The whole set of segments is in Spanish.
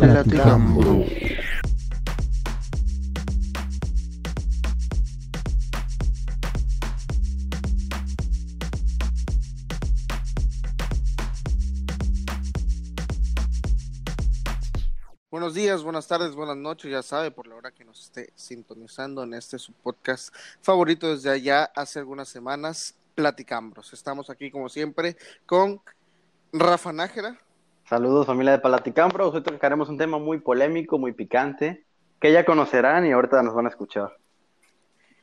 Platicando. Buenos días, buenas tardes, buenas noches, ya sabe, por la hora que nos esté sintonizando en este su podcast favorito desde allá hace algunas semanas, Platicambros. Estamos aquí como siempre con Rafa Nájera. Saludos familia de Platicambros, hoy tocaremos un tema muy polémico, muy picante, que ya conocerán y ahorita nos van a escuchar.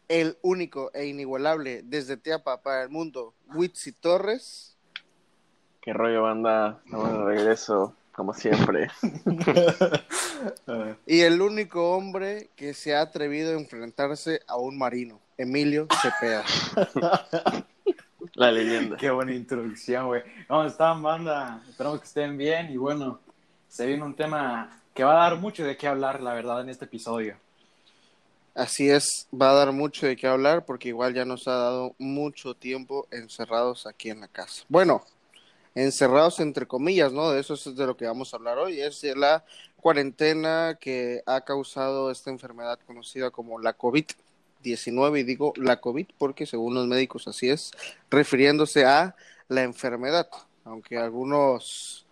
El único e inigualable desde Teapa para el mundo, Witsi Torres. Qué rollo, banda. Estamos de regreso, como siempre. Y el único hombre que se ha atrevido a enfrentarse a un marino, Emilio Cepeda. La leyenda. Qué buena introducción, güey. ¿Cómo están, banda? Esperamos que estén bien y bueno, se viene un tema que va a dar mucho de qué hablar, la verdad, en este episodio. Así es, va a dar mucho de qué hablar porque igual ya nos ha dado mucho tiempo encerrados aquí en la casa. Bueno, encerrados entre comillas, ¿no? De eso es de lo que vamos a hablar hoy, es de la cuarentena que ha causado esta enfermedad conocida como la COVID-19 y digo la COVID porque según los médicos así es, refiriéndose a la enfermedad, aunque algunos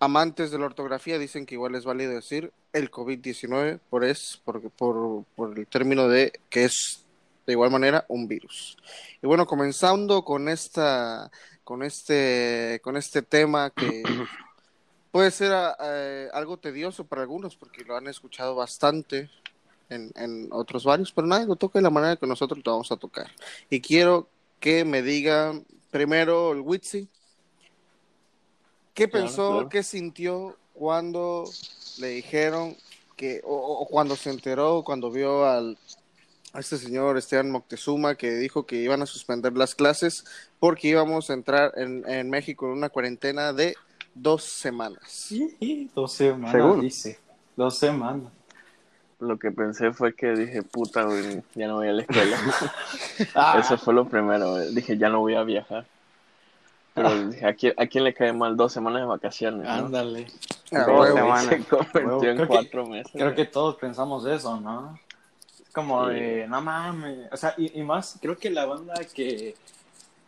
amantes de la ortografía dicen que igual es válido decir el COVID-19 por, es, por, por, por el término de que es de igual manera un virus. Y bueno, comenzando con esta con este con este tema que puede ser eh, algo tedioso para algunos porque lo han escuchado bastante en, en otros varios, pero nadie lo toca de la manera que nosotros lo vamos a tocar. Y quiero que me digan primero el Witsi, ¿qué Claro, pensó, claro. qué sintió cuando le dijeron que, o, o cuando se enteró, cuando vio al, a este señor Esteban Moctezuma que dijo que iban a suspender las clases porque íbamos a entrar en, en México en una cuarentena de dos semanas? Dos semanas, dice. Dos semanas. Lo que pensé fue que dije, puta, güey, ya no voy a la escuela. Ah, Eso fue lo primero, güey. Dije, ya no voy a viajar. Pero dije, ¿a quién, a quién le cae mal dos semanas de vacaciones? ándale. Ah, Dos huevo. semanas. Se convirtió Huevo. en Creo que- cuatro meses. Creo güey. que todos pensamos eso, ¿no? Es como Sí. de, no mames. O sea, y, y más, creo que la banda que,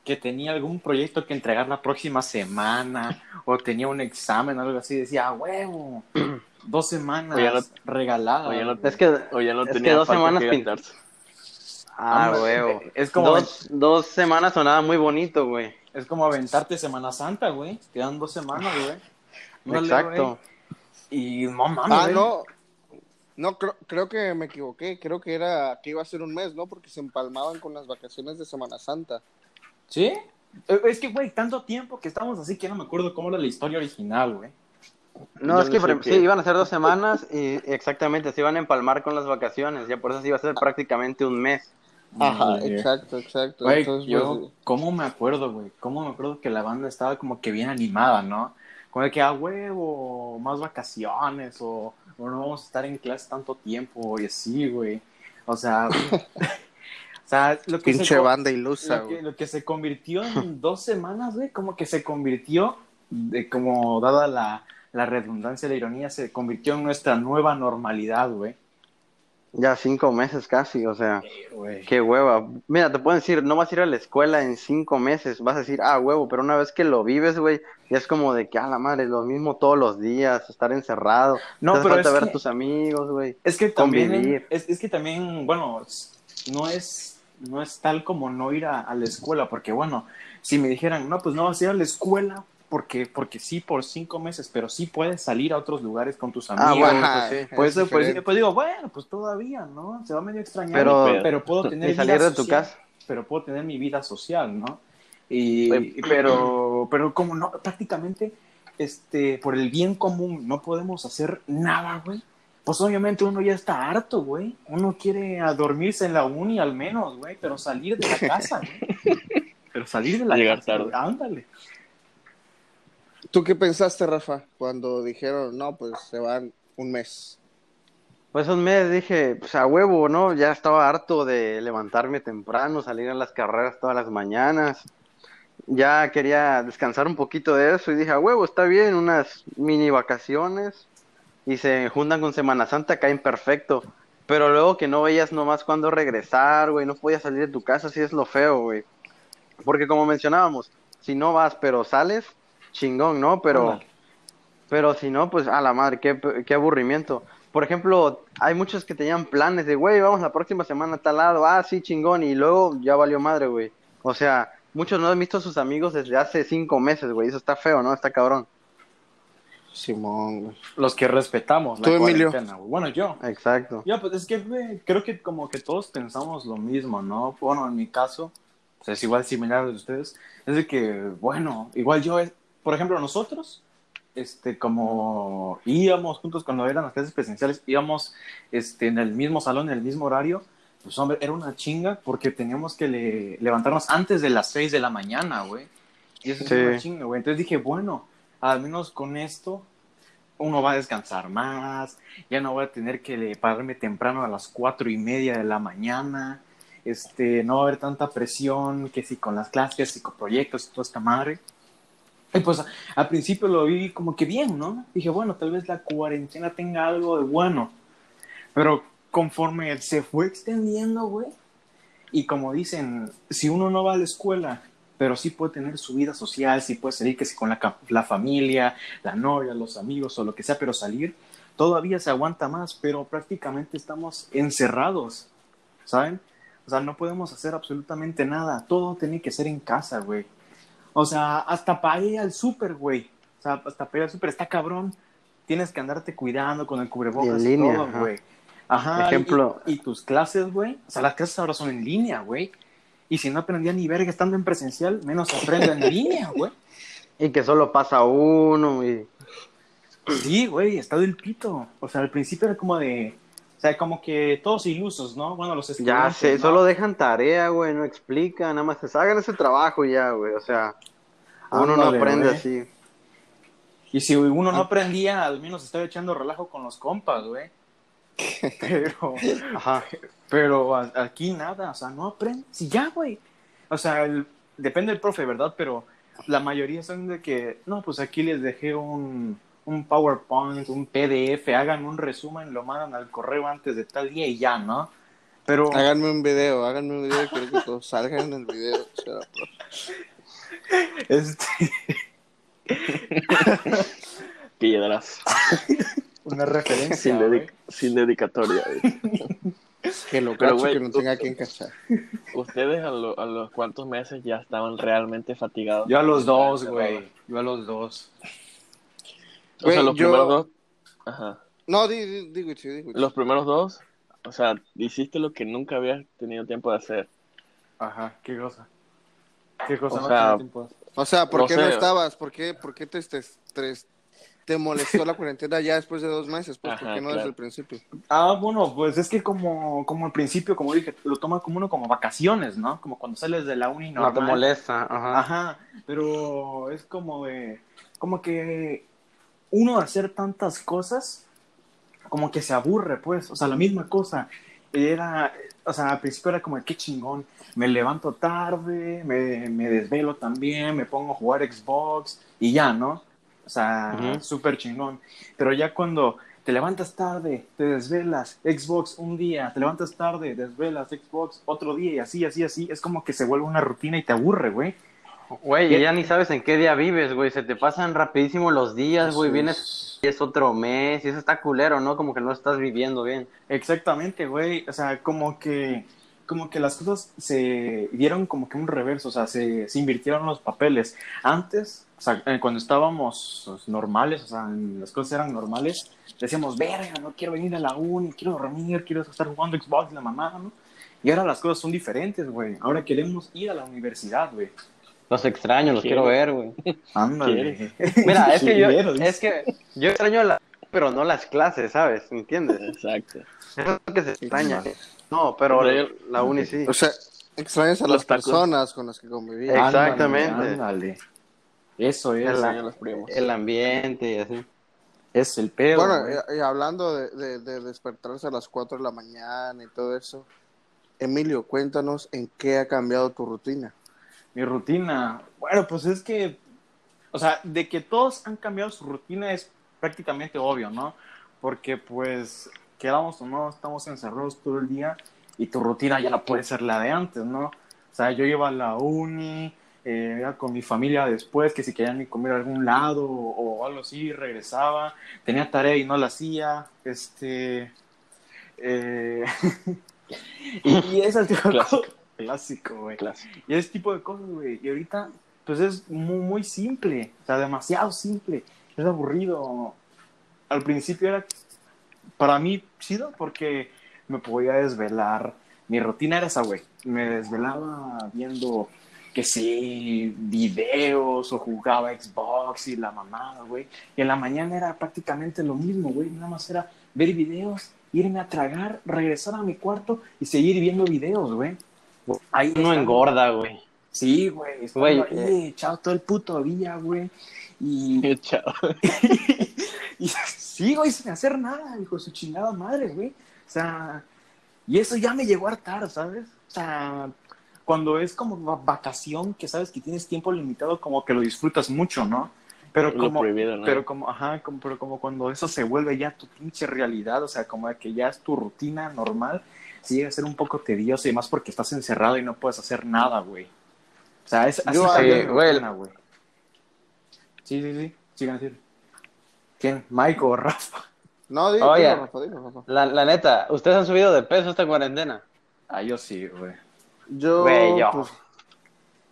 que tenía algún proyecto que entregar la próxima semana o tenía un examen o algo así, decía, "A huevo, dos semanas O ya no- regaladas. o ya no- güey". Es que, O ya no es tenía que dos semanas que pin- gastarse. ah, Hombre, huevo. es como- dos, dos semanas sonaba muy bonito, güey. Es como aventarte Semana Santa, güey. Quedan dos semanas, güey. Exacto. güey. Y no mames, Ah, güey. no. No, creo, creo que me equivoqué. Creo que era que iba a ser un mes, ¿no? Porque se empalmaban con las vacaciones de Semana Santa. ¿Sí? Eh, Es que, güey, tanto tiempo que estamos así que no me acuerdo cómo era la historia original, güey. No, Yo es que sí, iban a ser dos semanas y exactamente, se iban a empalmar con las vacaciones, ya por eso sí iba a ser prácticamente un mes. Ajá, exacto, exacto. Güey, Entonces, yo, pues, ¿cómo me acuerdo, güey? ¿Cómo me acuerdo que la banda estaba como que bien animada, ¿no? Como de que a huevo, más vacaciones, o, o no vamos a estar en clase tanto tiempo, y así, güey. O sea, sea, lo que pinche se, banda ilusa, lo que, lo que se convirtió en dos semanas, güey, como que se convirtió, de, como dada la, la redundancia, la ironía, se convirtió en nuestra nueva normalidad, güey. Ya cinco meses casi, o sea, qué hueva. Mira, te pueden decir, no vas a ir a la escuela en cinco meses, vas a decir, ah, huevo, pero una vez que lo vives, güey, ya es como de que, ah, la madre, lo mismo todos los días, estar encerrado, No, te pero falta es ver que- a tus amigos, güey. Es que también, Convivir. es, es que también, bueno, no es, no es tal como no ir a, a la escuela, porque bueno, si me dijeran, no, pues no vas a ir a la escuela, porque, porque sí, por cinco meses, pero sí puedes salir a otros lugares con tus amigos. Ah, bueno, pues sí. Pues, es pues, diferente. pues digo, bueno, pues todavía, ¿no? Se va medio extrañar, Pero- pero, pero puedo tener salir vida de tu casa. Pero puedo tener mi vida social, ¿no? Y, Oye. pero, pero como no, prácticamente, este, por el bien común no podemos hacer nada, güey. Pues obviamente uno ya está harto, güey. Uno quiere a dormirse en la uni al menos, güey, pero salir de la casa, güey. Pero salir de la Llegar casa, tarde. ándale. ¿Tú qué pensaste, Rafa, cuando dijeron, no, pues se van un mes? Pues un mes dije, pues a huevo, ¿no? Ya estaba harto de levantarme temprano, salir a las carreras todas las mañanas. Ya quería descansar un poquito de eso y dije, a huevo, está bien, unas mini vacaciones. Y se juntan con Semana Santa, caen perfecto. Pero luego que no veías nomás cuándo regresar, güey, no podías salir de tu casa, sí es lo feo, güey. Porque como mencionábamos, si no vas pero sales, chingón, ¿no? Pero, pero si no, pues a la madre, qué, qué aburrimiento. Por ejemplo, hay muchos que tenían planes de, güey, vamos la próxima semana a tal lado, ah, sí, chingón, y luego ya valió madre, güey. O sea, muchos no han visto a sus amigos desde hace cinco meses, güey, eso está feo, ¿no? Está cabrón. Simón, güey. Los que respetamos la Tú, Emilio. cuarentena, güey. Bueno, yo. Exacto. Ya, pues es que güey, creo que como que todos pensamos lo mismo, ¿no? Bueno, en mi caso, es igual similar de ustedes, es de que, bueno, igual yo, por ejemplo, nosotros, este, como íbamos juntos cuando eran las clases presenciales, íbamos este, en el mismo salón, en el mismo horario, pues hombre, era una chinga porque teníamos que le- levantarnos antes de las 6 de la mañana, güey. Y eso Sí. es una chinga, güey. Entonces dije, bueno, al menos con esto uno va a descansar más, ya no voy a tener que pararme temprano a las cuatro y media de la mañana, este, no va a haber tanta presión que si con las clases, y con proyectos y toda esta madre. Y pues al principio lo vi como que bien, ¿no? Dije, bueno, tal vez la cuarentena tenga algo de bueno, pero conforme se fue extendiendo, güey, y como dicen, si uno no va a la escuela, pero sí puede tener su vida social, sí puede salir que si con la, la familia, la novia, los amigos o lo que sea, pero salir todavía se aguanta más, pero prácticamente estamos encerrados, ¿saben? O sea, no podemos hacer absolutamente nada, todo tiene que ser en casa, güey. O sea, hasta para ir al súper, güey. O sea, hasta para ir al súper está cabrón. Tienes que andarte cuidando con el cubrebocas Y y, en línea, todo, ajá. güey. Ajá. Ejemplo. Y, y tus clases, güey. O sea, las clases ahora son en línea, güey. Y si no aprendía ni verga estando en presencial, menos aprendo en línea, güey. Y que solo pasa uno y... Sí, güey, está del pito. O sea, al principio era como de. O sea, como que todos ilusos, ¿no? Bueno, los Ya estudiantes. sé, ¿no? solo dejan tarea, güey, no explican, nada más se hagan ese trabajo ya, güey, o sea, uno no aprende güey. así. Y si uno no aprendía, al menos estaba echando relajo con los compas, güey. Pero, Ajá. Pero a- aquí nada, o sea, no aprendes y ya, güey. O sea, el- depende del profe, ¿verdad? Pero la mayoría son de que, no, pues aquí les dejé un, un PowerPoint, un PDF, hagan un resumen, lo mandan al correo antes de tal día y ya, ¿no? Pero, Háganme un video, háganme un video quiero que todos salgan en el video. o sea, pues, este, Piedras. una referencia, Sin, güey. dedic- sin dedicatoria. que lo cacho que no tenga quien cachar. Ustedes a, lo- a los cuantos meses ya estaban realmente fatigados. Yo a los dos, güey. Yo a los dos. O sea, los yo- primeros dos. Ajá. No, di- di- digo, sí, digo. Los primeros dos. O sea, hiciste lo que nunca habías tenido tiempo de hacer. Ajá, qué cosa. Qué cosa O no sea. O sea, ¿por No qué no estabas? ¿Por qué, por qué te, te, te, te molestó la cuarentena ya después de dos meses? Pues, ¿por Ajá, qué no claro. desde el principio? Ah, bueno, pues es que como, como al principio, como dije, lo toma como uno como vacaciones, ¿no? Como cuando sales de la uni No normal. te molesta, ajá. Ajá, pero es como de, como que uno hacer tantas cosas, como que se aburre, pues, o sea, la misma cosa. Era, o sea, al principio era como, qué chingón, me levanto tarde, me, me desvelo también, me pongo a jugar Xbox y ya, ¿no? O sea, Ujú. súper chingón. Pero ya cuando te levantas tarde, te desvelas, Xbox un día, te levantas tarde, desvelas, Xbox otro día y así, así, así, es como que se vuelve una rutina y te aburre, güey. Güey, ya ni sabes en qué día vives, güey, se te pasan rapidísimo los días, güey, vienes es- y es otro mes, y eso está culero, ¿no? Como que no estás viviendo bien. Exactamente, güey. O sea, como que, como que las cosas se dieron como que un reverso, o sea, se, se invirtieron los papeles. Antes, o sea, eh, cuando estábamos pues, normales, o sea, las cosas eran normales, decíamos, verga, no quiero venir a la uni, quiero dormir, quiero estar jugando Xbox y la mamá, ¿no? Y ahora las cosas son diferentes, güey. Ahora queremos ir a la universidad, güey. Los extraño, los Quiero. quiero ver, güey. Ándale. Mira, es que yo, Quiero, dice. es que yo extraño la, pero no las clases, ¿sabes? ¿Entiendes? Exacto. Es lo que se extraña. No, pero yo- la uni sí. O sea, extrañas a Los las tacos. personas con las que convivías. Exactamente. Ándale, ándale. Eso es, El- los primos. El ambiente y así. es el pedo. Bueno, y, y hablando de, de- de despertarse a las 4 de la mañana y todo eso, Emilio, cuéntanos en qué ha cambiado tu rutina. Mi rutina, bueno, pues es que, o sea, de que todos han cambiado su rutina es prácticamente obvio, ¿no? porque pues, quedamos o no, estamos encerrados todo el día y tu rutina ya no puede ser la de antes, ¿no? O sea, yo iba a la uni, eh, iba con mi familia después, que si querían ir a comer a algún lado o, o algo así, regresaba, tenía tarea y no la hacía, este... eh, y, y ese tipo de Clásico. cosas- Clásico, güey. Clásico. Y ese tipo de cosas, güey. Y ahorita, pues es muy, muy simple. O sea, demasiado simple. Es aburrido. Al principio era, para mí, chido porque me podía desvelar. Mi rutina era esa, güey. Me desvelaba viendo, que sí, videos o jugaba Xbox y la mamada, güey. Y en la mañana era prácticamente lo mismo, güey. Nada más era ver videos, irme a tragar, regresar a mi cuarto y seguir viendo videos, güey. Ahí No engorda, güey. Sí, güey. Güey, ahí echado todo el puto día, güey. Y, Chao. y sí, güey, sin hacer nada, hijo su chingada madre, güey. O sea, y eso ya me llegó a hartar, ¿sabes? O sea, cuando es como va- vacación, que sabes que tienes tiempo limitado, como que lo disfrutas mucho, ¿no? Pero como, prohibido, ¿no? pero como, ajá, como, pero como cuando eso se vuelve ya tu pinche realidad, o sea, como que ya es tu rutina normal, sí llega a ser un poco tedioso y más porque estás encerrado y no puedes hacer nada, güey. O sea, es así Yo, güey. rutina, güey. Sí, sí, sí, sigan decir. ¿Quién? ¿Mike o Rafa? No, dilo, Oye. dilo, Rafa, dilo, Rafa. La, la neta, ¿ustedes han subido de peso esta cuarentena? Ah, yo sí, güey. Yo, Güey, yo. pues,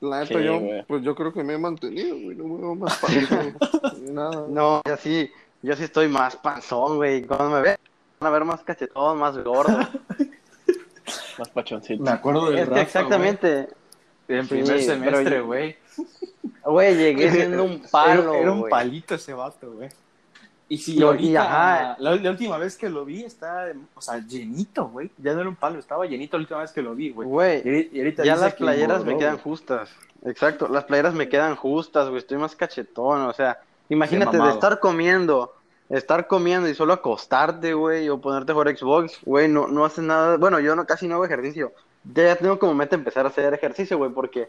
la neta, Sí, yo, güey. pues yo creo que me he mantenido, güey, no me veo más panzón, ni nada. No, yo sí, yo sí estoy más panzón, güey. Cuando me vean, van a ver más cachetón, más gordo. Más pachoncito. Me acuerdo que Rafa, exactamente, güey. En Sí, primer pero semestre, yo- güey. llegué siendo un palo, Era, era un güey. palito ese vato, güey. Y si Y- y ahorita, ajá. la, la última vez que lo vi, estaba, o sea, llenito, güey. Ya no era un palo, estaba llenito la última vez que lo vi, güey. Güey, Y, y ahorita ya las playeras me quedan güey. justas. Exacto, las playeras me quedan justas, güey. Estoy más cachetón, o sea, imagínate de estar comiendo, estar comiendo y solo acostarte, güey, o ponerte jugar Xbox, güey, no, no haces nada. Bueno, yo no casi no hago ejercicio. Ya, ya tengo como meta empezar a hacer ejercicio, güey, porque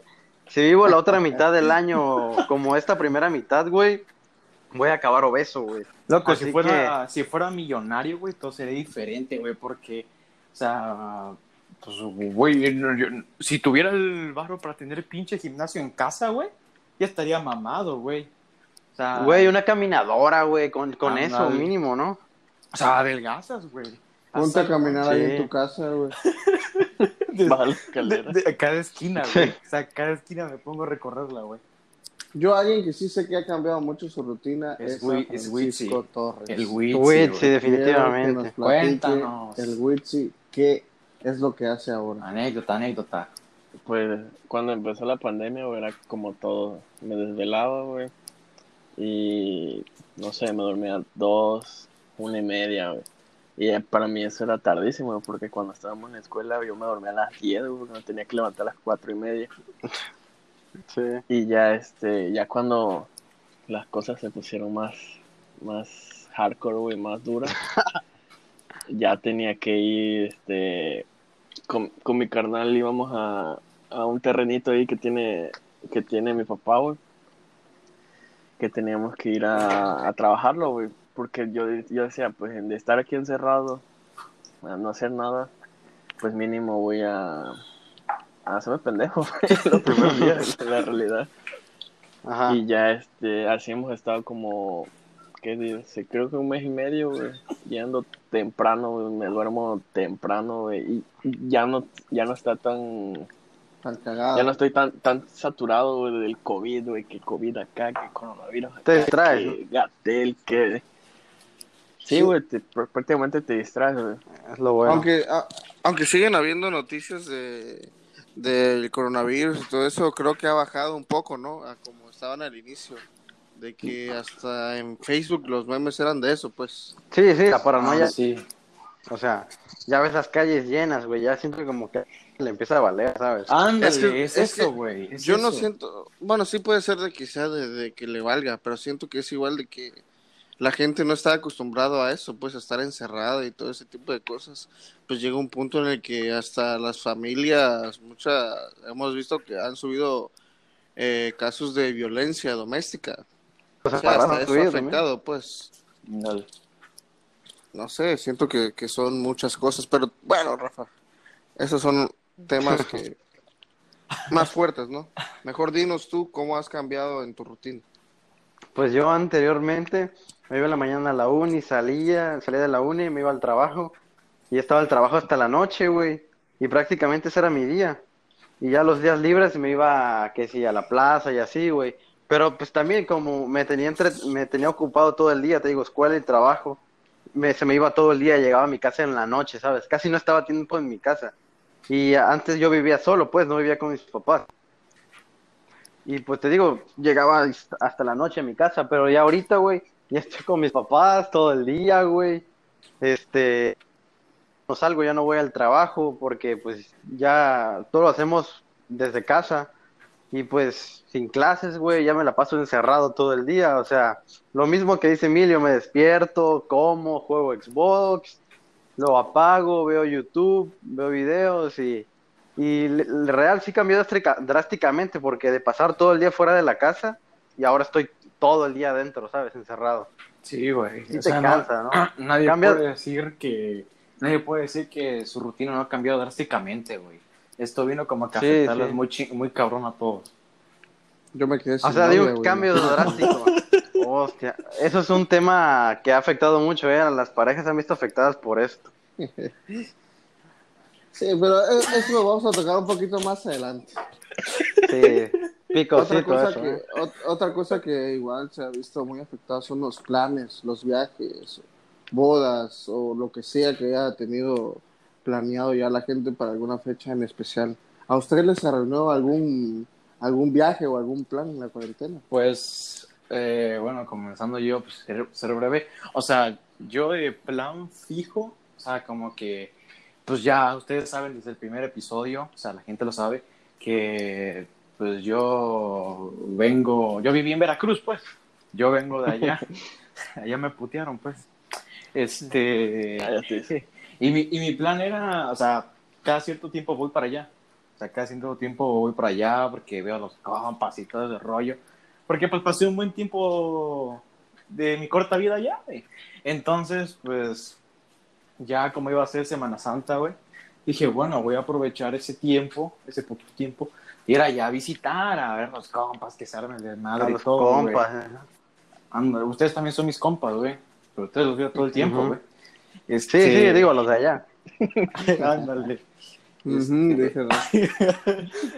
si vivo la otra mitad del año como esta primera mitad, güey, voy a acabar obeso, güey. Loco, Así si fuera, si fuera millonario, güey, todo sería diferente, güey, porque, o sea, pues, güey, yo- yo- si tuviera el barro para tener pinche gimnasio en casa, güey, ya estaría mamado, güey. O sea, Güey, una caminadora, güey, con, con eso mínimo, ¿no? o sea, adelgazas, güey. Ponte a caminar ahí en tu casa, güey. de, Baja la de- escalera. de- cada esquina, güey. O sea, cada esquina me pongo a recorrerla, güey. Yo, alguien que sí sé que ha cambiado mucho su rutina Es es, Francisco Witsi. Torres. El Witsi, que definitivamente. Cuéntanos. El Witsi, ¿qué es lo que hace ahora? Anécdota, anécdota. Pues cuando empezó la pandemia, güey, era como todo. Me desvelaba, güey. Y no sé, me dormía a dos, una y media, güey. Y eh, para mí eso era tardísimo, porque cuando estábamos en la escuela yo me dormía a las 10, güey, porque me tenía que levantar a las cuatro y media. Sí. Y ya, este, ya cuando las cosas se pusieron más, más hardcore, güey, más duras, ya tenía que ir, este, con, con mi carnal íbamos a, a un terrenito ahí que tiene, que tiene mi papá, güey, que teníamos que ir a, a trabajarlo, güey, porque yo, yo decía, pues, de estar aquí encerrado, a no hacer nada, pues mínimo voy a, a hacerme pendejo, los primeros días, en la realidad. Ajá. Y ya este, así hemos estado como, ¿qué dice? Creo que un mes y medio, güey, yendo temprano, güey, me duermo temprano, güey, y ya no, ya no está tan, Tan cagado. ya no estoy tan, tan saturado, güey, del COVID, güey, que COVID acá, que coronavirus acá, Te distraes, que Gatel, que... Sí, güey, pr- prácticamente te distraes, güey. Es lo bueno. Aunque, a- aunque siguen habiendo noticias de, del coronavirus y todo eso, creo que ha bajado un poco, ¿no? A como estaban al inicio. De que hasta en Facebook los memes eran de eso, pues. Sí, sí, la paranoia. Ah, sí. O sea, ya ves las calles llenas, güey. Ya siempre como que le empieza a valer, ¿sabes? Ándale, Es que- es, es eso, güey. es Yo no siento, bueno, sí puede ser de que sea de, de que le valga, pero siento que es igual de que la gente no está acostumbrado a eso, pues a estar encerrada y todo ese tipo de cosas. Pues llega un punto en el que hasta las familias, muchas, hemos visto que han subido eh, casos de violencia doméstica. O O sea, hasta eso ha también. afectado, pues. No sé, siento que, que son muchas cosas, pero bueno, Rafa, esos son temas que más fuertes, ¿no? Mejor dinos tú cómo has cambiado en tu rutina. Pues yo anteriormente me iba en la mañana a la uni, salía, salía de la uni, me iba al trabajo y estaba al trabajo hasta la noche, güey. Y prácticamente ese era mi día. Y ya los días libres me iba, que sí, a la plaza y así, güey. Pero pues también como me tenía entre, me tenía ocupado todo el día, te digo, escuela y trabajo, me, se me iba todo el día, llegaba a mi casa en la noche, ¿sabes? Casi no estaba tiempo en mi casa. Y antes yo vivía solo, pues, no vivía con mis papás. Y pues te digo, llegaba hasta la noche a mi casa, pero ya ahorita, güey, ya estoy con mis papás todo el día, güey. Este, no salgo, ya no voy al trabajo porque pues ya todo lo hacemos desde casa y pues sin clases, güey, ya me la paso encerrado todo el día, o sea, lo mismo que dice Emilio, me despierto, como, juego Xbox, lo apago, veo YouTube, veo videos y y el real sí cambió drásticamente porque de pasar todo el día fuera de la casa y ahora estoy todo el día adentro, ¿sabes? Encerrado. Sí, güey. Sí te cansa, ¿no? Nadie puede decir que nadie puede decir que su rutina no ha cambiado drásticamente, güey. Esto vino como que a Sí, afectarles sí. muy muy cabrón a todos. Yo me quedé sin O sea, digo, cambio drástico. Hostia, eso es un tema que ha afectado mucho, ¿eh? Las parejas se han visto afectadas por esto. Sí, pero eso lo vamos a tocar un poquito más adelante. Sí, Otra cosa, eso, que, ¿eh? ot- otra cosa que igual se ha visto muy afectada son los planes, los viajes, bodas o lo que sea que haya tenido planeado ya la gente para alguna fecha en especial. ¿A ustedes les arruinó algún, algún viaje o algún plan en la cuarentena? Pues, eh, bueno, comenzando yo, pues ser, ser breve. O sea, yo de plan fijo, o sea, como que, pues ya ustedes saben desde el primer episodio, o sea, la gente lo sabe, que pues yo vengo, yo viví en Veracruz, pues, yo vengo de allá, allá me putearon, pues. Este, Cállate. y mi, y mi plan era, o sea, cada cierto tiempo voy para allá. O sea, cada cierto tiempo voy para allá porque veo a los compas y todo ese rollo. Porque pues pasé un buen tiempo de mi corta vida allá, güey. Entonces, pues, ya como iba a ser Semana Santa, güey, dije, bueno, voy a aprovechar ese tiempo, ese poquito tiempo, ir allá a visitar, a ver los compas que se armen de madre A y los todo, güey. compas. ¿eh? Anda, ustedes también son mis compas, güey. Pero ustedes los veo todo el tiempo, güey. Sí, Este, sí, digo, los de allá. Ándale. ¿no?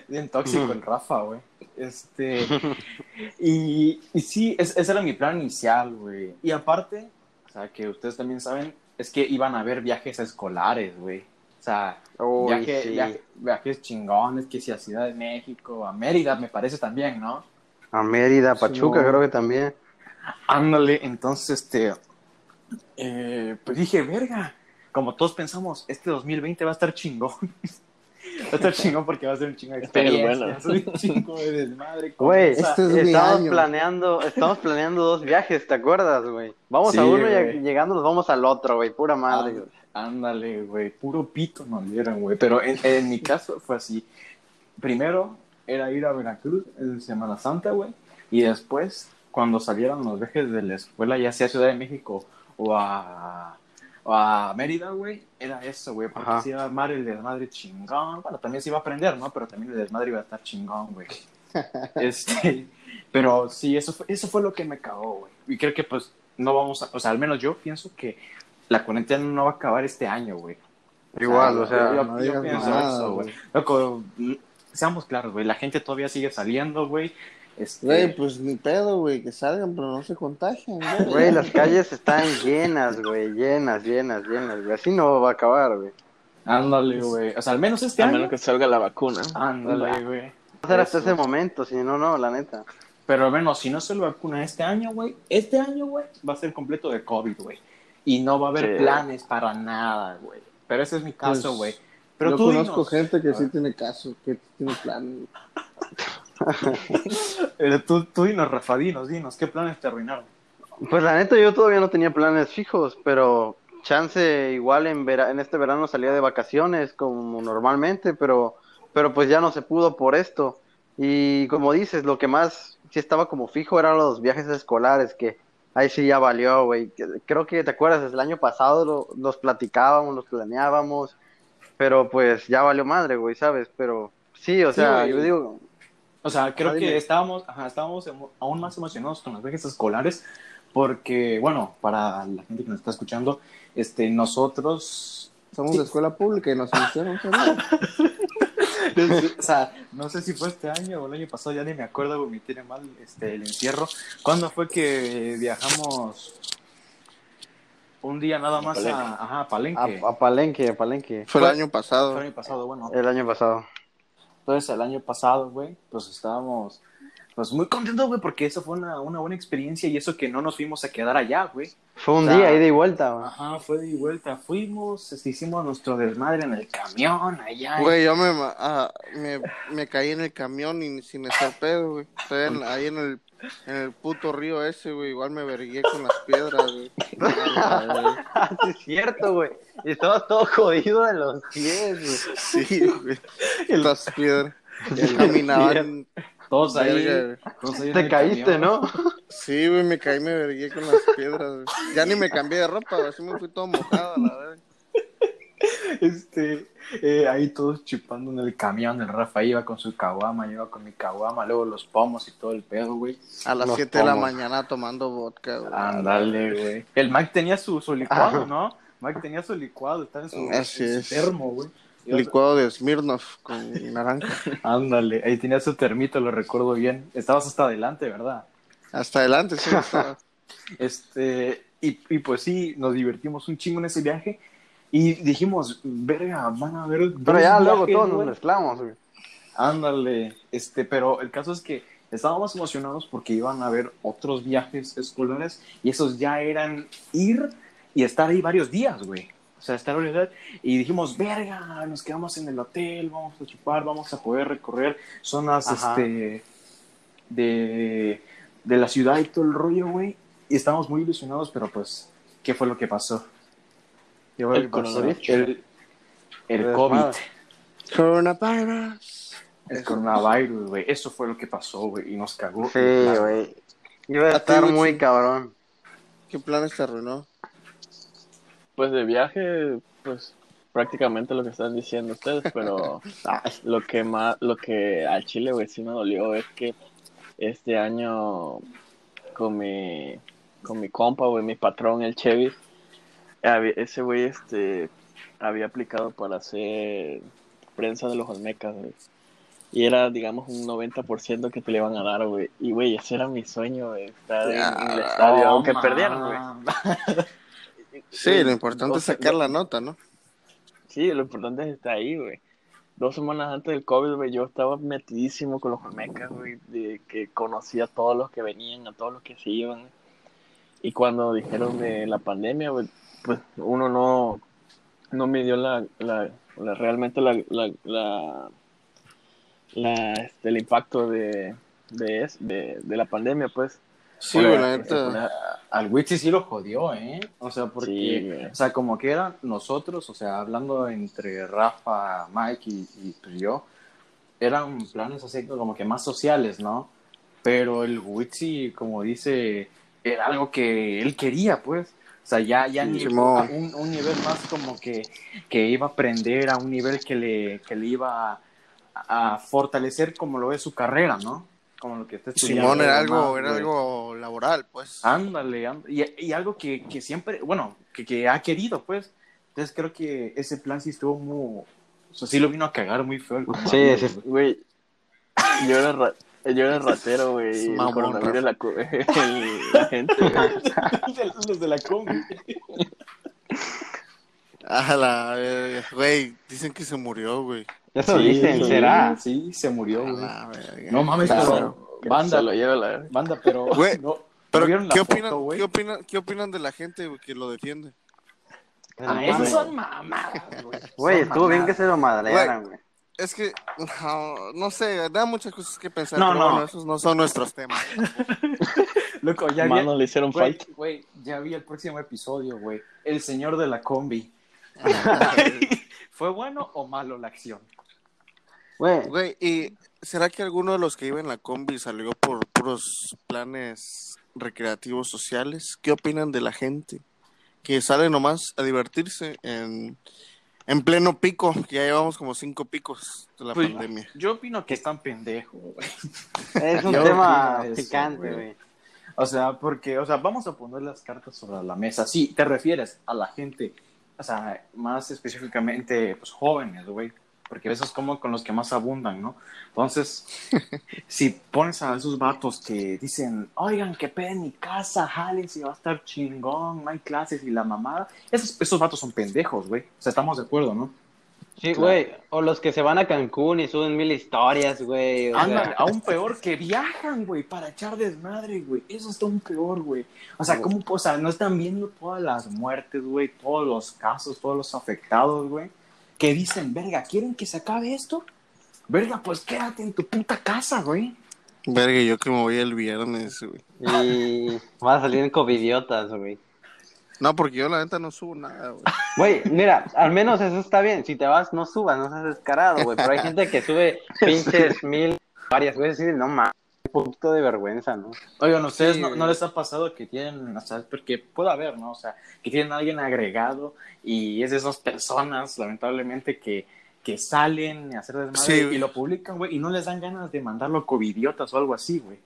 Bien tóxico el Rafa, güey. Este. Y, y sí, es- ese era mi plan inicial, güey. Y aparte, o sea, que ustedes también saben, es que iban a haber viajes escolares, güey. O sea, Uy, viaje- sí. viaje- viajes chingones, que si a Ciudad de México, a Mérida, me parece también, ¿no? A Mérida, Pachuca, creo que también. Ándale, entonces, este, eh, pues dije, verga, como todos pensamos, este 2020 va a estar chingón. va a estar chingón porque va a ser un chingo de es experiencias, bueno. un chingo de desmadre. Güey, Este es mi estamos año. planeando, estamos planeando dos viajes, ¿te acuerdas, güey? Vamos Sí, a uno y llegando nos vamos al otro, güey, pura madre. Ah, güey. Ándale, güey, puro pito nos dieron, güey. Pero en, en mi caso fue así. Primero era ir a Veracruz en Semana Santa, güey. Y después, cuando salieron los viajes de la escuela, ya sea a Ciudad de México o a, o a Mérida, güey, era eso, güey. Porque Ajá. se iba a armar el desmadre chingón. Bueno, también se iba a aprender, ¿no? Pero también el desmadre iba a estar chingón, güey. Este, pero sí, eso fue, eso fue lo que me cagó, güey. Y creo que, pues, no vamos a. O sea, al menos yo pienso que la cuarentena no va a acabar este año, güey. Igual, o sea, yo, no yo digas pienso nada, eso, güey. Loco, seamos claros, güey. La gente todavía sigue saliendo, güey. Este, Güey, pues ni pedo, güey, que salgan, pero no se contagien, güey. Güey, las calles están llenas, güey, llenas, llenas, llenas, güey. Así no va a acabar, güey. ándale, güey. O sea, al menos este A año. menos que salga la vacuna. Ándale, güey. Va a ser hasta ese momento, si no, no, la neta. Pero al menos si no se lo vacuna este año, güey, este año, güey, va a ser completo de COVID, güey. Y no va a haber Sí. planes para nada, güey. Pero ese es mi caso, Pues, güey. Pero Yo tú conozco dinos. gente que sí tiene caso, que tiene plan. Pero tú, tú dinos, Rafa, dinos, dinos, ¿qué planes te arruinaron? Pues la neta yo todavía no tenía planes fijos, pero chance igual en vera- en este verano salía de vacaciones como normalmente, pero pero pues ya no se pudo por esto. Y como dices, lo que más sí estaba como fijo eran los viajes escolares que ahí sí ya valió, güey. Creo que te acuerdas, el año pasado lo- los platicábamos, los planeábamos, pero pues ya valió madre, güey, ¿sabes? Pero sí, o Sí, sea, yo digo, O sea, creo Ah, que estábamos, ajá, estábamos emo- aún más emocionados con los viajes escolares porque, bueno, para la gente que nos está escuchando, este, nosotros, Somos Sí. de escuela pública y nos hicieron. o sea, no sé si fue este año o el año pasado, ya ni me acuerdo, me tiene mal este, el encierro. ¿Cuándo fue que viajamos un día nada más Palenque. a, ajá, a Palenque? a, a Palenque, a Palenque, Fue el año Fue pasado. el año pasado, bueno. el año pasado. Entonces, el año pasado, güey, pues estábamos pues muy contentos, güey, porque eso fue una, una buena experiencia y eso que no nos fuimos a quedar allá, güey. Fue un O sea, día ida y vuelta, güey. Ajá, fue de vuelta. Fuimos, este, hicimos nuestro desmadre en el camión allá. Güey, yo me, ah, me, me caí en el camión y sin estar pedo, güey. Estoy en- ahí en el, en el puto río ese, güey. Igual me vergué con las piedras, güey. sí, es cierto, güey. Y estabas todo jodido de los pies, güey. Sí, güey. Las piedras. Caminaban. Todos ahí. verga, güey. todos ahí en Te caíste, camión. ¿no? Sí, güey, me caí, me vergué con las piedras, güey. Ya ni me cambié de ropa, güey. Así me fui todo mojado, la verdad. Este, eh, ahí todos chupando en el camión. El Rafa iba con su caguama, yo iba con mi caguama, luego los pomos y todo el pedo, güey. A las Nos 7 de la mañana tomando vodka, güey. Ándale, güey. El Mike tenía su, su licuado, ¿no? Mike tenía su licuado, estaba en su, en su es. termo, güey. Licuado de Smirnoff con naranja. Ándale, ahí tenía su termito, lo recuerdo bien. Estabas hasta adelante, ¿verdad? Hasta adelante, sí. estaba. Este, y, y pues sí, nos divertimos un chingo en ese viaje. Y dijimos, verga, van a haber. Pero ya luego todos nos güey". mezclamos, güey. Ándale, este, pero el caso es que estábamos emocionados porque iban a haber otros viajes escolares y esos ya eran ir y estar ahí varios días, güey. O sea, estar varios días. Y dijimos, verga, nos quedamos en el hotel, vamos a chupar, vamos a poder recorrer zonas Ajá. este, de, de la ciudad y todo el rollo, güey. Y estábamos muy ilusionados, pero pues, ¿qué fue lo que pasó? ¿Qué fue El coronavirus. El, COVID. Coronavirus. El coronavirus, güey. Eso fue lo que pasó, güey. Y nos cagó. Sí, La- güey. Iba a estar muy cabrón. ¿Qué planes te arruinó? Pues de viaje, pues prácticamente lo que están diciendo ustedes, pero ah, lo que más, lo que al Chile, güey, sí me dolió es que este año con mi, con mi compa, güey, mi patrón, el Chevy, ese güey, este, había aplicado para hacer prensa de los Olmecas, güey. Y era, digamos, un 90% que te le iban a dar, güey. Y, güey, ese era mi sueño, güey, estar en, en el estadio, Oh, aunque man. perdieran, güey. Sí, lo importante es sacar la nota, ¿no? Sí, lo importante es estar ahí, güey. Dos semanas antes del COVID, güey, yo estaba metidísimo con los Olmecas, güey, de que conocía a todos los que venían, a todos los que se iban. Y cuando dijeron de la pandemia, güey, pues uno no, no midió la, la, la- realmente la, la, la, la, este, el impacto de, de, de, de la pandemia, pues. Sí, güey, la neta. Al Witsi sí lo jodió, ¿eh? O sea, porque, Sí, o sea, como que eran nosotros, o sea, hablando entre Rafa, Mike y, y pues yo, eran planes así como que más sociales, ¿no? Pero el Witsi, como dice, era algo que él quería, pues. O sea, ya, ya a un nivel más como que, que iba a aprender, a un nivel que le, que le iba a, a fortalecer como lo es su carrera, ¿no? Como lo que está estudiando. Simón era algo, era algo laboral, pues. Ándale, ánd- y, y algo que, que siempre, bueno, que, que ha querido, pues. Entonces creo que ese plan sí estuvo muy, o sea, sí lo vino a cagar muy feo. el Sí, güey. Yo era, ra- yo era ratero, güey. Y El mamón, coronavirus, la, el- la gente, güey. Los de la combi. A la verga. Güey, dicen que se murió, güey. Eso Sí, dicen, sí, será. Sí, se murió, güey. No mames, Claro. pero, banda, lo lleva la banda, pero, Güey, no, Pero, ¿no vieron la ¿qué foto, opinan, güey? ¿qué, opinan, ¿qué opinan de la gente güey, que lo defiende? Ah, esas son mamadas, güey. Güey, estuvo bien que se lo madrearan, güey. Es que, no, no sé, da muchas cosas que pensar, No, pero no. bueno, esos no son nuestros temas. Loco, ya vi, Manos le hicieron güey, falta. güey, ya vi el próximo episodio, güey. El señor de la combi. ¿Fue bueno o malo la acción? Güey, Güey, ¿y será que alguno de los que iba en la combi salió por puros planes recreativos sociales? ¿Qué opinan de la gente que sale nomás a divertirse en, en pleno pico? Que ya llevamos como cinco picos de la Pues, pandemia. yo opino que están pendejos, güey. es un Yo tema picante, güey. güey. O sea, porque, o sea, vamos a poner las cartas sobre la mesa. Sí, te refieres a la gente, o sea, más específicamente, pues jóvenes, güey. Porque esos como con los que más abundan, ¿no? Entonces, si pones a esos vatos que dicen, oigan, que pedo en mi casa, jalen, si va a estar chingón, no hay clases y la mamada. Esos, esos vatos son pendejos, güey. O sea, estamos de acuerdo, ¿no? Sí, Claro. güey. O los que se van a Cancún y suben mil historias, güey. Ándale, aún peor que viajan, güey, para echar desmadre, güey. Eso está aún peor, güey. O sea, ¿cómo? O sea, no están viendo todas las muertes, güey, todos los casos, todos los afectados, güey. Que dicen, verga, ¿quieren que se acabe esto? Verga, pues quédate en tu puta casa, güey. Verga, yo que me voy el viernes, güey. Y van a salir covidiotas, güey. No, porque yo la neta no subo nada, güey. Güey, mira, al menos eso está bien. Si te vas, no subas, no seas descarado, güey. Pero hay gente que sube pinches mil, varias veces y dice, no mames, poquito de vergüenza, ¿no? Oigan, ¿ustedes Sí, no, les ha pasado que tienen, o sea, porque puede haber, ¿no? O sea, que tienen a alguien agregado y es de esas personas, lamentablemente, que, que salen a hacer desmadre Sí, y lo publican, güey, y no les dan ganas de mandarlo covidiotas o algo así, güey.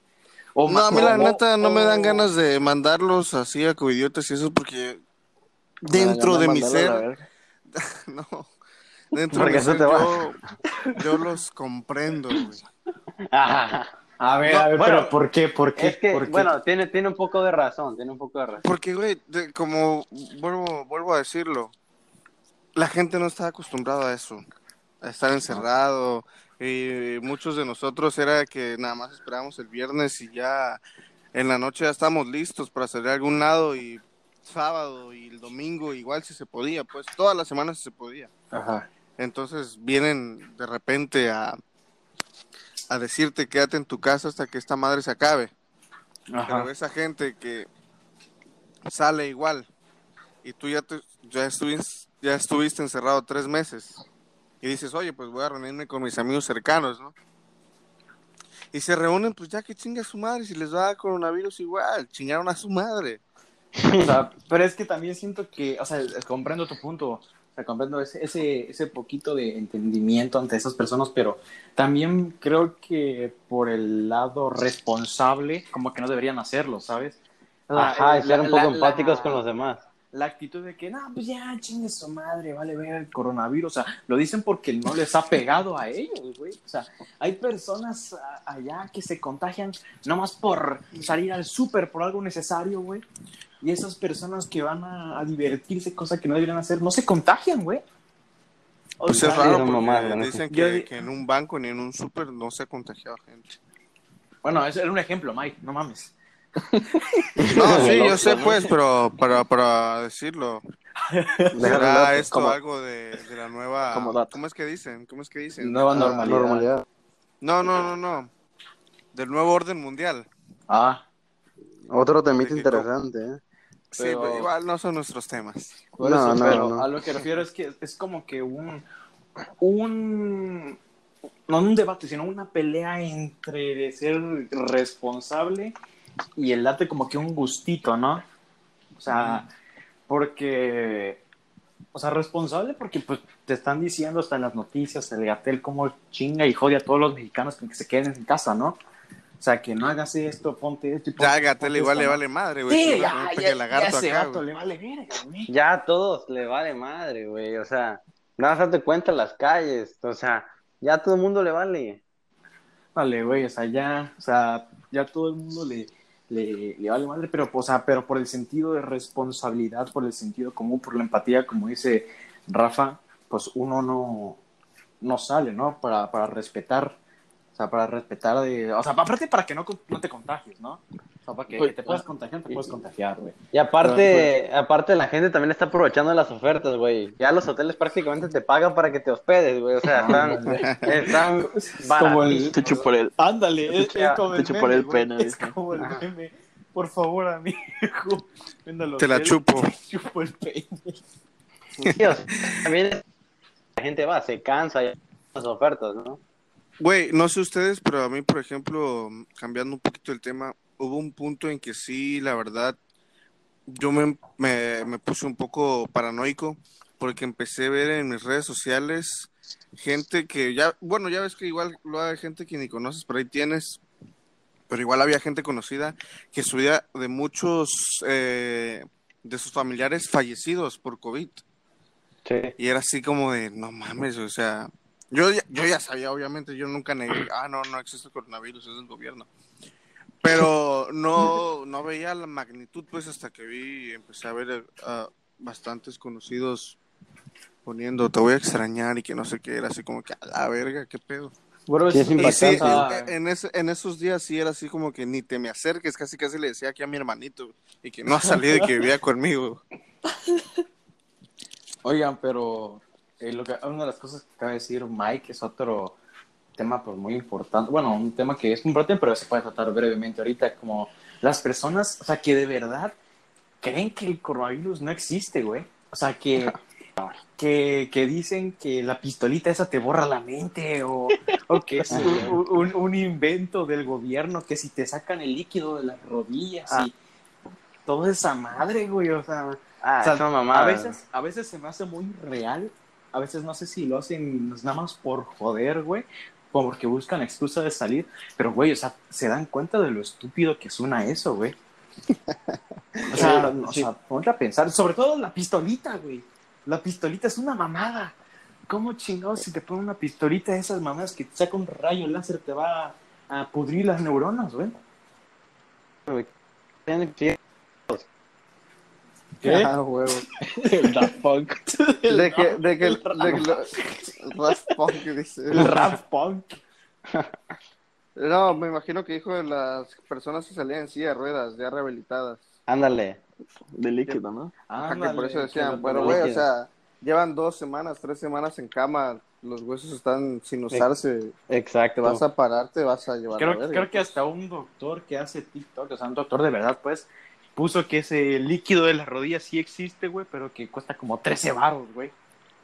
O No, a mí la neta no me dan ganas de mandarlos así a covidiotas y eso porque dentro de mi ser, no, dentro de Porque mi eso ser te va. yo, yo los comprendo, güey. Ah, A ver, No, a ver, bueno, pero ¿por qué? ¿Por qué? es que, ¿Por qué? bueno, tiene, tiene un poco de razón, tiene un poco de razón. Porque, güey, de- como vuelvo, vuelvo a decirlo, la gente no está acostumbrada a eso, a estar encerrado. Y muchos de nosotros era que nada más esperábamos el viernes y ya en la noche ya estamos listos para salir a algún lado y sábado y el domingo igual si se podía, pues todas las semanas si se podía. Ajá. Entonces vienen de repente a, a decirte quédate en tu casa hasta que esta madre se acabe. Ajá. Pero esa gente que sale igual y tú ya, te, ya, estuviste, ya estuviste encerrado tres meses y dices, oye, pues voy a reunirme con mis amigos cercanos, ¿no? Y se reúnen, pues ya que chinga su madre, si les va a dar coronavirus igual, chingaron a su madre. O sea, pero es que también siento que, o sea, comprendo tu punto, o sea, comprendo ese, ese, ese poquito de entendimiento ante esas personas, pero también creo que por el lado responsable, como que no deberían hacerlo, ¿sabes? Sea, Ajá, y ser la- un poco la- empáticos la- con los demás. La actitud de que, no, pues ya, chingue su madre, vale ver el coronavirus. O sea, lo dicen porque no les ha pegado a ellos, güey. O sea, hay personas a- allá que se contagian nomás por salir al súper por algo necesario, güey. Y esas personas que van a, a divertirse, cosa que no deberían hacer, no se contagian, güey. O Pues sea, es raro mamá, dicen Yo que, di- que en un banco ni en un súper no se ha contagiado gente. Bueno, ese era un ejemplo, Mike, no mames. No, sí, yo sé pues, pero para, para decirlo, ¿será loco, esto como- algo de, de la nueva... ¿Cómo es que dicen? ¿Cómo es que dicen? Nueva Ah, normalidad. No, no, no, no. Del nuevo orden mundial. Ah, Otro temita interesante, ¿eh? Sí, Pero- pero igual no son nuestros temas. Por No, eso, no, pero no. a lo que refiero es que es como que un, un, no un debate, sino una pelea entre ser responsable y el darte como que un gustito, ¿no? O sea, porque, o sea, responsable porque pues te están diciendo hasta en las noticias el Gatel como chinga y jode a todos los mexicanos con que se queden en casa, ¿no? O sea, que no hagas esto, ponte esto y ponte, Ya a Gatel ponte igual esto, le vale madre, güey. Sí, ya, ya, ya ese acá, gato güey. le vale verga, güey. Ya a todos le vale madre, güey. O sea, nada más date cuenta en las calles. O sea, ya a todo el mundo le vale. Vale, güey, o sea, ya, o sea, ya todo el mundo le, le, le vale madre, pero, o sea, pero por el sentido de responsabilidad, por el sentido común, por la empatía, como dice Rafa, pues uno no, no sale, ¿no? Para, para respetar, o sea, para respetar de, o sea, aparte para que no, no te contagies, ¿no? O sea, para que Pues, te puedas contagiar, te puedes contagiar, güey. Y aparte, aparte la gente también está aprovechando las ofertas, güey. Ya los hoteles prácticamente te pagan para que te hospedes, güey. O sea, están, están como el-. Te chupo el... Ándale, es- es como el Te el pene, Es como el meme. Por favor, amigo, ven al Te la chupo. te chupo el pene. Sea, también la gente va, se cansa ya de las ofertas, ¿no? Güey, no sé ustedes, pero a mí, por ejemplo, cambiando un poquito el tema, hubo un punto en que sí, la verdad, yo me, me, me puse un poco paranoico porque empecé a ver en mis redes sociales gente que ya, bueno, ya ves que igual lo hay gente que ni conoces, pero ahí tienes, pero igual había gente conocida que subía de muchos eh, de sus familiares fallecidos por COVID. Sí. Y era así como de, no mames, o sea, yo, ya- yo ya sabía, obviamente, yo nunca negué, ah, no, no existe el coronavirus, es del gobierno. Pero no, no veía la magnitud, pues, hasta que vi, empecé a ver a bastantes conocidos poniendo, te voy a extrañar y que no sé qué, era así como que, a la verga, qué pedo. Sí, es Y sí. Ah, en, ese- en esos días sí era así como que ni te me acerques, casi casi le decía aquí a mi hermanito, y que no ha salido y que vivía conmigo. Oigan, pero eh, lo que, una de las cosas que acaba de decir Mike es otro tema pues muy importante. Bueno, un tema que es importante, pero se puede tratar brevemente ahorita, como las personas, o sea, que de verdad creen que el coronavirus no existe, güey. O sea, que, que, que dicen que la pistolita esa te borra la mente o, o que es un, un- un invento del gobierno, que si te sacan el líquido de las rodillas y toda esa madre, güey, o sea... Ah, O sea, esa mamada. A veces, a veces se me hace muy real. A veces no sé si lo hacen nada más por joder, güey. O porque buscan excusa de salir. Pero, güey, o sea, se dan cuenta de lo estúpido que suena eso, güey. O sea, Sí, o sea, ponte a pensar. Sobre todo la pistolita, güey. La pistolita es una mamada. ¿Cómo chingados si te ponen una pistolita de esas mamadas que te saca un rayo láser te va a, a pudrir las neuronas, güey? ¿Qué? Ah, huevo. El Daft Punk. De que, de que, de que Daft Punk dice. El rap punk. No, me imagino que dijo de las personas que salían en silla de ruedas, ya rehabilitadas. Ándale. De líquido, ¿no? Ajá, que por eso decían, bueno, güey, o sea, llevan dos semanas, tres semanas en cama, los huesos están sin usarse, te Exacto. vas a parar, te vas a llevar la Creo, verga. creo que hasta un doctor que hace TikTok, o sea, un doctor de verdad, pues, puso que ese líquido de las rodillas sí existe, güey, pero que cuesta como 13 baros, güey.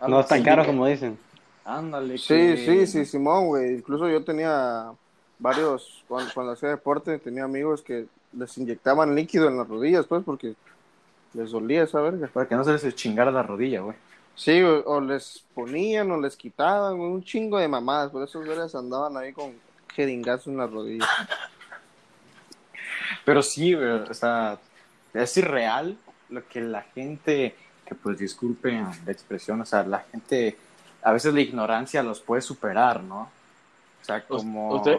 No es tan caro como dicen. Ándale. Sí, que- sí, sí, Simón, güey. Incluso yo tenía varios, cuando, cuando hacía deporte, tenía amigos que les inyectaban líquido en las rodillas, pues, porque les dolía esa verga. Para que no se les chingara la rodilla, güey. Sí, o, o les ponían o les quitaban, güey, un chingo de mamadas. Por eso vergas andaban ahí con jeringazos en las rodillas. Pero sí, güey, o sea, es irreal lo que la gente, que pues disculpen la expresión, o sea, la gente, a veces la ignorancia los puede superar, ¿no? O sea, como... ¿Usted?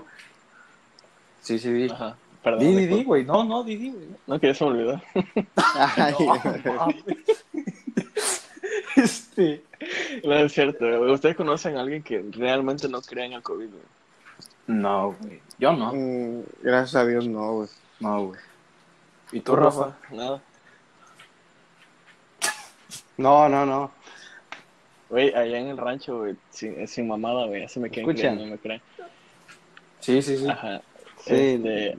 Sí, sí, di. Ajá. Perdón. Di, di, di, güey. No, no, di, di, güey. No, que ya se me olvidó. Ay, No, este... No es cierto, güey. ¿Ustedes conocen a alguien que realmente no crea en el COVID, güey? No, güey. Yo no. mm, gracias a Dios, no, güey. No, güey. ¿Y tú, Rafa? Nada. No, no, no. Güey, allá en el rancho, güey, sin, sin mamada, güey, ya se me quedan Escuchan. creyendo, no me creen. Sí, sí, sí. Ajá. Sí. Este,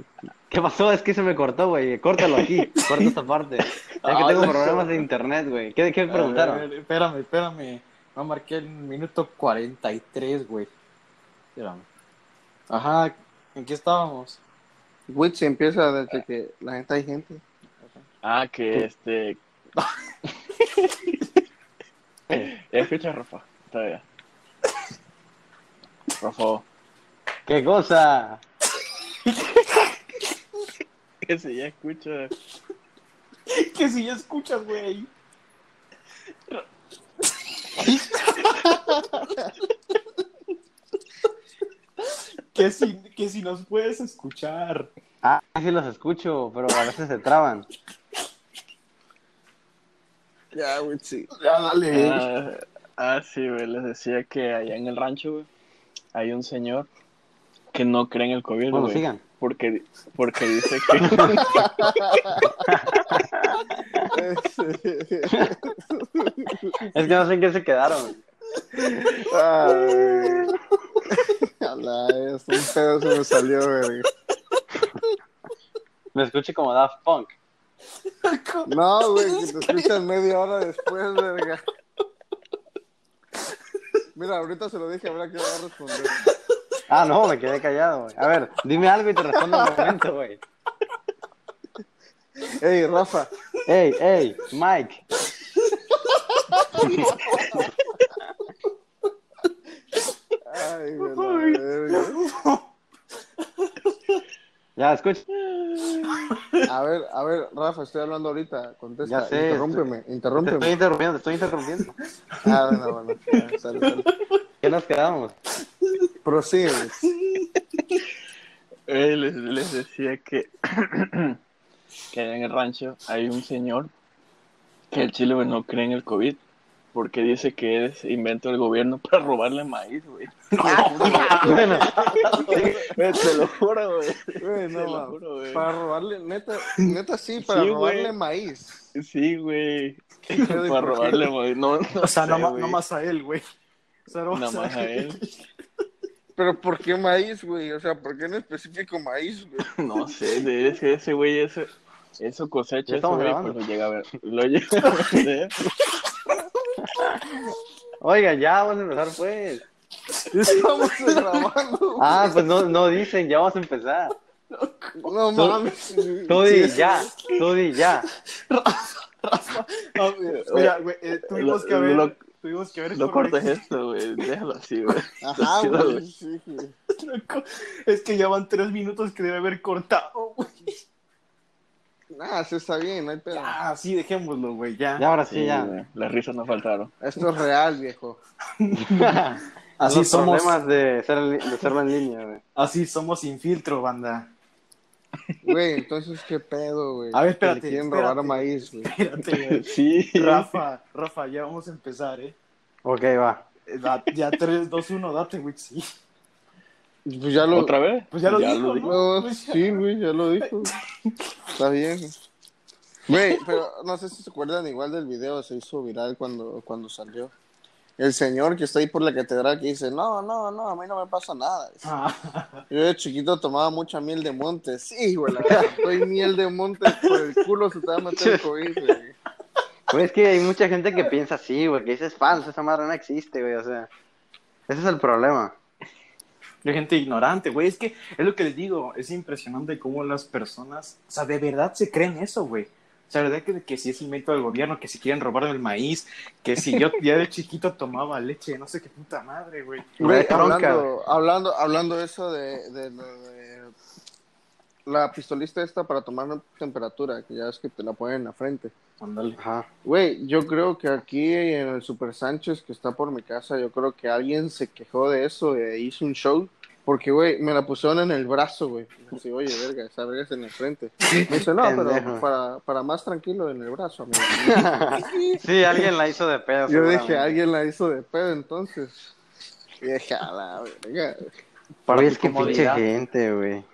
¿Qué pasó? Es que se me cortó, güey. Córtalo aquí. Corta esta parte. Es que Ah, tengo no. problemas de internet, güey. ¿Qué, qué A ver, preguntaron? espérame, espérame. No marqué el minuto 43, güey. Espérame. Ajá, ¿en qué estábamos? Witch empieza desde que la gente hay gente. ah, que este. ¿Ya escuchas, Rafa? Todavía. Rafa. ¿Qué cosa? Que si ya escucha. que si ya escuchas, güey. que, si, que si nos puedes escuchar. Ah, sí los escucho, pero a veces se traban. Ya, Witch, sí. Ya, dale. Ah, ah, sí, güey, les decía que allá en el rancho, güey, hay un señor que no cree en el COVID, Bueno, güey. sigan. Porque, porque dice que. Es que no sé en qué se quedaron. Ay, a la es un pedo se me salió, verga. Me escuché como Daft Punk. No, güey, que te escuchan media hora después, verga. Mira, ahorita se lo dije, habrá que va a responder. Ah, no, me quedé callado, güey. A ver, dime algo y te respondo en un momento, güey. Ey, Rafa, Ey, ey, Mike. Ay. Ya, escucha. A ver, a ver, Rafa, estoy hablando ahorita. Contesta. Ya sé, interrúmpeme, Te interrúmpeme. estoy interrumpiendo, te estoy interrumpiendo. Ah, bueno, bueno. Ya, sale, sale. ¿Qué nos quedamos? Prosigue. Eh, les, les decía que, que allá en el rancho hay un señor que el chile no cree en el COVID porque dice que es invento del gobierno para robarle maíz, güey. Bueno, Güey, Te lo juro, güey. Te no, lo juro, güey. Para robarle, neta, neta sí, para Sí, robarle güey. maíz. Sí, güey. Para robarle maíz. No, no O sea, sé, no, más a él, güey. O sea, no Nada más más a él. Pero ¿por qué maíz, güey? O sea, ¿por qué en específico maíz, güey? No sé, de ese, ese güey, ese, eso cosecha, estamos güey, pues lo llega a ver. Lo llega a vender. Oiga, ya vamos a empezar, pues. Estamos grabando. Ah, pues no, no dicen, ya vamos a empezar. No mames. Tú di, ya, tú di, ya. No, güey, Mira, güey, eh, tuvimos Lo- que haber. lo- tuvimos que haber No cortes corregido- esto, güey. Déjalo así, güey. Ajá, güey. Sí, güey. Es que ya van tres minutos que debe haber cortado, güey. Nah, sí está bien, no hay pedo. Ya, sí, dejémoslo, güey, ya. Ya, ahora sí, Sí, ya. güey. Las risas no faltaron. Esto es real, viejo. Así Los somos, problemas de, ser, de hacerlo en línea, güey. así somos sin filtro, banda. Güey, entonces, ¿qué pedo, güey? A ver, Que espérate, quieren espérate. robar maíz, güey. Espérate, güey. Sí. Rafa, Rafa, ya vamos a empezar, ¿eh? Ok, va. Eh, da- Ya 3, 2, 1, date, güey, sí. Pues ya lo... ¿Otra vez? Pues ya lo dijo, ¿no? No, Pues ya. sí, güey, ya lo dijo. Está bien. Güey, pero no sé si se acuerdan igual del video, se hizo viral cuando, cuando salió. El señor que está ahí por la catedral que dice, no, no, no, a mí no me pasa nada. Ah, Yo de chiquito tomaba mucha miel de monte. Sí, güey, estoy miel de monte por el culo se te va a meter el COVID, güey. Güey, es que hay mucha gente que piensa así, güey, que dice es falso, esa madre no existe, güey, o sea. Ese es el problema. Hay gente ignorante, güey. Es que es lo que les digo. Es impresionante cómo las personas, o sea, de verdad se creen eso, güey. O sea, de verdad que, que si es invento del gobierno, que si quieren robar el maíz, que si yo ya de chiquito tomaba leche, no sé qué puta madre, güey. Hablando, hablando, hablando de eso de, de, de la pistolista esta para tomar temperatura, que ya es que te la ponen en la frente. Ándale. Ajá. Güey, yo creo que aquí en el Super Sánchez que está por mi casa, yo creo que alguien se quejó de eso e hizo un show. Porque, güey, me la pusieron en el brazo, güey. Así, oye, verga, esa verga es en el frente. Me dice, no, pero para, para más tranquilo en el brazo, amigo. Sí, alguien la hizo de pedo. Yo dije, alguien la hizo de pedo, entonces. Y dije, a la verga. Para Güey, tu es que pinche gente, güey.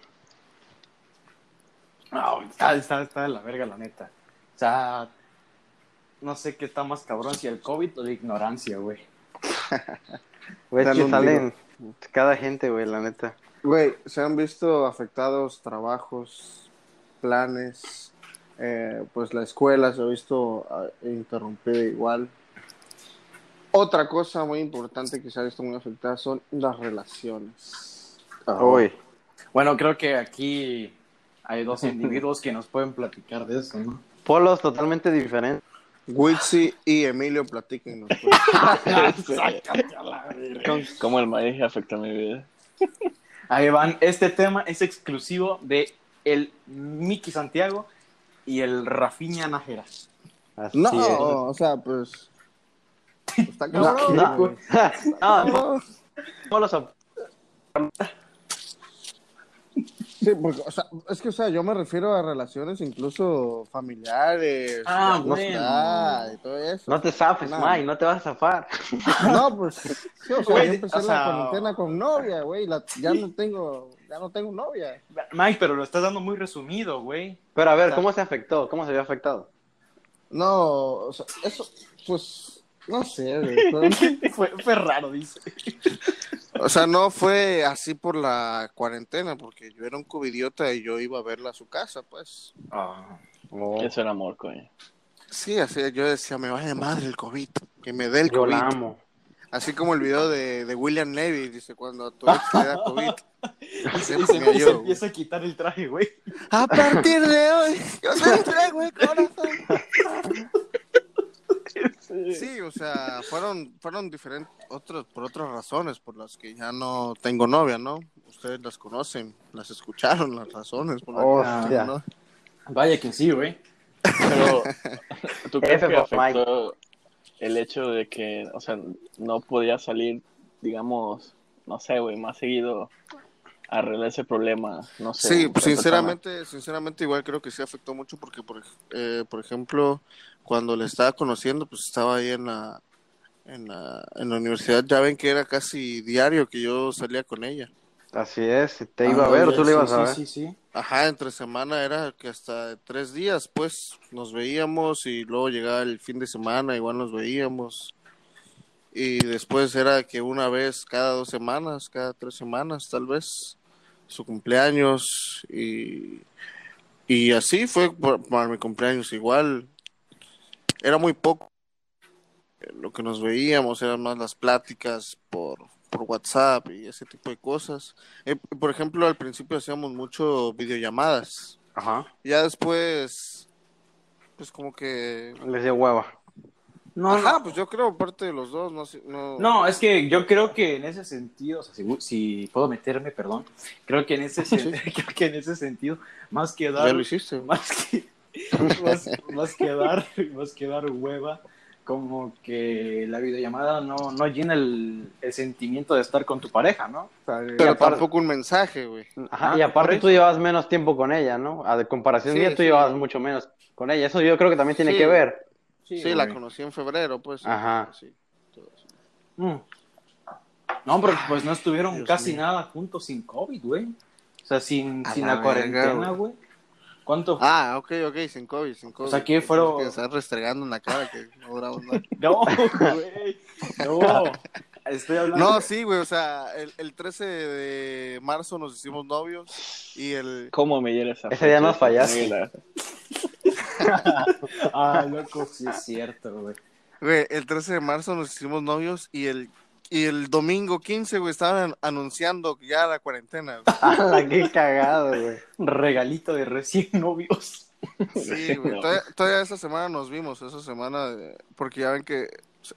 No, está, está, está de la verga, la neta. O sea, no sé qué está más cabrón, si el COVID o la ignorancia, güey. Güey, que cada gente, güey, la neta. Güey, se han visto afectados trabajos, planes, eh, pues la escuela se ha visto ah, interrumpida igual. Otra cosa muy importante que se ha visto muy afectada son las relaciones. Uy. Bueno, creo que aquí hay dos individuos que nos pueden platicar de eso, ¿no? Polos totalmente diferentes. Witsi y Emilio, platíquenos. pues. Sácate a la verga. ¿Cómo el maíz afecta mi vida? Ahí van. Este tema es exclusivo de el Miki Santiago y el Rafiña Nájera. Así No, es. o sea, pues. Está No, cabrón, no. No, No. Sí, porque, o sea, es que, o sea, yo me refiero a relaciones incluso familiares, Ah, amistad y todo eso. No te zafes, No. Mike, no te vas a zafar. No, pues, sí, o sea, yo empecé o sea- la cuarentena con novia, güey, ya no tengo, ya no tengo novia. Mike, pero lo estás dando muy resumido, güey. Pero a ver, O sea- ¿cómo se afectó? ¿Cómo se vio afectado? No, o sea, eso, pues, no sé, güey, fue- fue, fue raro, dice. O sea, no fue así por la cuarentena, porque yo era un covidiota y yo iba a verla a su casa, pues. Oh, Eso era amor, coño. Sí, así yo decía, me vaya madre el COVID, que me dé el yo COVID. la amo. Así como el video de, de William Levy, dice, cuando a tu ex le da COVID. Y se, y se- y se yo, empieza a quitar el traje, güey. A partir de hoy, yo te entrego el corazón. Sí, o sea, fueron, fueron diferentes, otros, por otras razones, por las que ya no tengo novia, ¿no? Ustedes las conocen, las escucharon, las razones por las que no tengo. Vaya que sí, güey. Pero, ¿tú crees que afectó el hecho de que, o sea, no podía salir, digamos, no sé, güey, más seguido a arreglar ese problema? No sé. Sí, sinceramente, sinceramente igual creo que sí afectó mucho porque, por, eh, por ejemplo, cuando le estaba conociendo, pues estaba ahí en la, en la, en la universidad, ya ven que era casi diario que yo salía con ella. Así es, te iba a ver o tú le Sí, ibas a sí, ver. Sí, sí, Ajá, entre semana era que hasta tres días, pues nos veíamos y luego llegaba el fin de semana, igual nos veíamos. Y después era que una vez cada dos semanas, cada tres semanas tal vez, su cumpleaños y, y así fue para mi cumpleaños igual. Era muy poco eh, lo que nos veíamos, eran más las pláticas por, por WhatsApp y ese tipo de cosas. Eh, por ejemplo, al principio hacíamos mucho videollamadas. Ajá, Ya después, pues como que... les dio hueva. No, Ajá, no. pues yo creo parte de los dos, no no... No, es que yo creo que en ese sentido, o sea, si, si puedo meterme, perdón, creo que en ese sen- creo que en ese sentido, más que dar, ya lo hiciste. más que más, más que dar, más que dar hueva, como que la videollamada no, no llena el, el sentimiento de estar con tu pareja, ¿no? O sea, Pero aparte- tampoco un mensaje, güey. Ajá, y aparte tú eso. llevabas menos tiempo con ella, ¿no? A de comparación Sí, mía, tú sí. llevabas mucho menos con ella. Eso yo creo que también tiene Sí. que ver. Sí, la conocí en febrero, pues. Ajá. Sí, todo eso. Mm. No, pero pues no estuvieron Dios casi mío. nada juntos sin COVID, güey. O sea, sin, sin la la, verga, cuarentena, güey. güey. ¿Cuánto? Ah, ok, ok, sin COVID, sin COVID. sea, ¿qué fueron? Que estás restregando en la cara que no. No, güey. No. Estoy hablando. No, sí, güey, o sea, el, el 13 de marzo nos hicimos novios y el... ¿Cómo me hiere esa Ese día nos fallaste. La- Ah, loco, sí es cierto, güey. Güey, el 13 de marzo nos hicimos novios y el, y el domingo 15, güey, estaban anunciando ya la cuarentena. ¡Hala, qué cagado, güey! Regalito de recién novios. Sí, güey. No. Todavía, todavía esa semana nos vimos, esa semana, de- porque ya ven que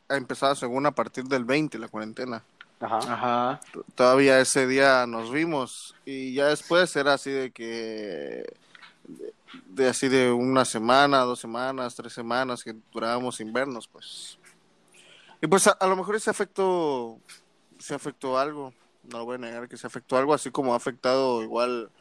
ha empezado según a partir del 20 la cuarentena. Ajá. Ajá. Todavía ese día nos vimos y ya después era así de que de, de así de una semana, dos semanas, tres semanas que durábamos sin vernos, pues. Y pues a, a lo mejor ese afectó, se afectó algo, no lo voy a negar que se afectó algo, así como ha afectado igual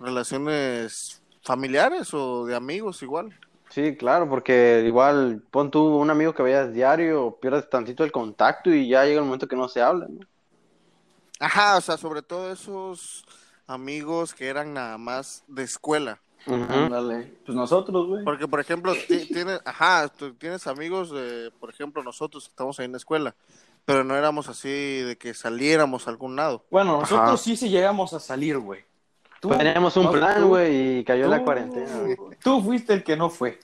relaciones familiares o de amigos igual. Sí, claro, porque igual pon tú un amigo que veas diario, pierdes tantito el contacto y ya llega el momento que no se hablan, ¿no? Ajá, o sea, sobre todo esos amigos que eran nada más de escuela. Ándale. Pues nosotros, güey. Porque, por ejemplo, ti- tienes, ajá, tú tienes amigos, de, por ejemplo, nosotros estamos ahí en la escuela, pero no éramos así de que saliéramos a algún lado. Bueno, nosotros Ajá. sí sí llegamos a salir, güey. Teníamos un no, plan, güey, y cayó la cuarentena. Tú fuiste el que no fue.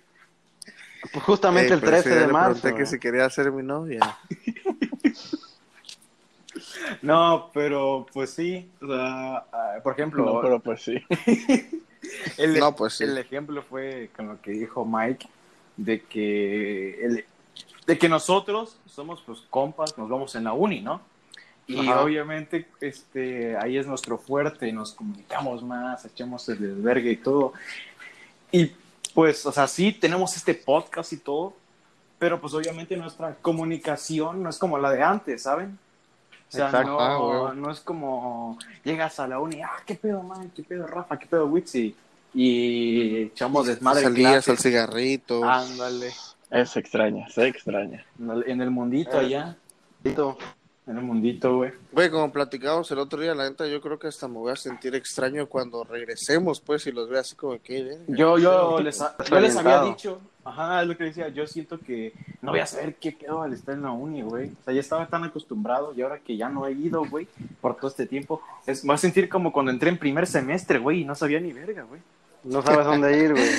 Pues justamente Ey, el pero 13 sí, de le marzo. pregunté que si quería ser mi novia. No, pero pues sí. O sea, ah, por ejemplo, No, pero pues sí. el, No, pues sí. el ejemplo fue con lo que dijo Mike, de que, el- de que nosotros somos pues compas, nos vamos en la uni, ¿no? Y Ajá. obviamente este, ahí es nuestro fuerte, nos comunicamos más, echamos el desvergue y todo. Y pues, o sea, sí, tenemos este podcast y todo, pero pues obviamente nuestra comunicación no es como la de antes, ¿saben? O sea, Exacto. no, Ah, no es como llegas a la uni, ah, qué pedo, man, qué pedo, Rafa, qué pedo, Witsi, y echamos desmadre Salías al cigarrito. Ándale, Es extraña, se extraña. en el, mundito Eh. allá, Listo. En el mundito, güey. Güey, como platicamos el otro día, la neta, yo creo que hasta me voy a sentir extraño cuando regresemos, pues, y los vea así como que... verga. Yo, yo, les, yo les había dicho, ajá, es lo que decía, yo siento que no voy a saber qué pedo al estar en la uni, güey. O sea, ya estaba tan acostumbrado y ahora que ya no he ido, güey, por todo este tiempo, es, va a sentir como cuando entré en primer semestre, güey, y no sabía ni verga, güey. No sabes dónde ir, güey.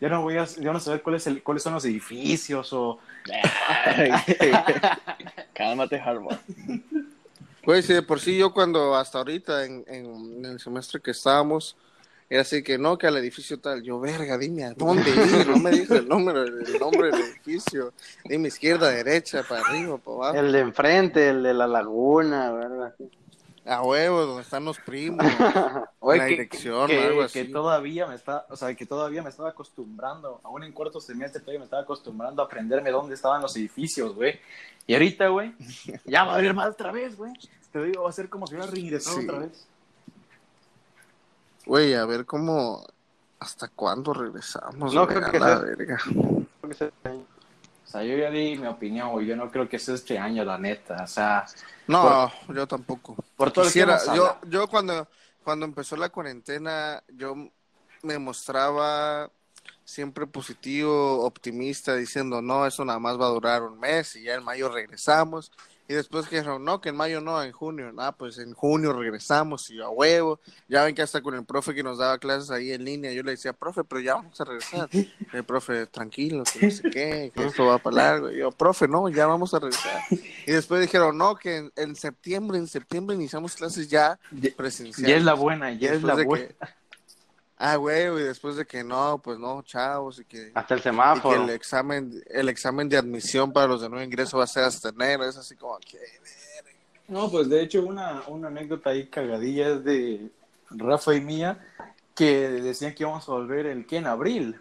Ya no voy a, ya no saber cuál es el, cuáles son los edificios o... Cálmate, Harvard. Güey, sí, de por sí yo cuando hasta ahorita en, en, en el semestre que estábamos, era así que no, que al edificio tal, yo, verga, dime a dónde ir, no me dijo el número, el nombre del edificio, dime izquierda, derecha, para arriba, para abajo, El de enfrente, el de la laguna, ¿verdad? A huevo, donde están los primos, Oye, la que- dirección, que, algo que así. todavía me está, o sea, que todavía me estaba acostumbrando, aún en cuarto semestre todavía me estaba acostumbrando a aprenderme dónde estaban los edificios, güey. Y ahorita, güey, ya va a haber más otra vez, güey. Te digo, va a ser como si hubiera reingresado Sí. otra vez. Güey, a ver cómo, hasta cuándo regresamos, No güey, creo que sea- verga. O sea, yo ya di mi opinión. Yo no creo que sea este año, la neta. O sea, No, yo tampoco. por todo Quisiera, lo que hemos yo, yo cuando, cuando empezó la cuarentena, yo me mostraba siempre positivo, optimista, diciendo, no, eso nada más va a durar un mes y ya en mayo regresamos. Y después que dijeron, no, que en mayo no, en junio. Ah, pues en junio regresamos y a huevo. Ya ven que hasta con el profe que nos daba clases ahí en línea, yo le decía, profe, pero ya vamos a regresar. El profe, tranquilo, que no sé qué, que esto va para largo. Y yo, profe, no, ya vamos a regresar. Y después dijeron, no, que en, en septiembre, en septiembre iniciamos clases ya presenciales. Ya es la buena, ya es la buena. que- ah, güey, y después de que no, pues no, chavos, y que, Hasta el y que semáforo. el examen, el examen de admisión para los de nuevo ingreso va a ser hasta enero, es así como que No, pues de hecho una, una anécdota ahí cagadilla es de Rafa y mía que decían que íbamos a volver el que en abril.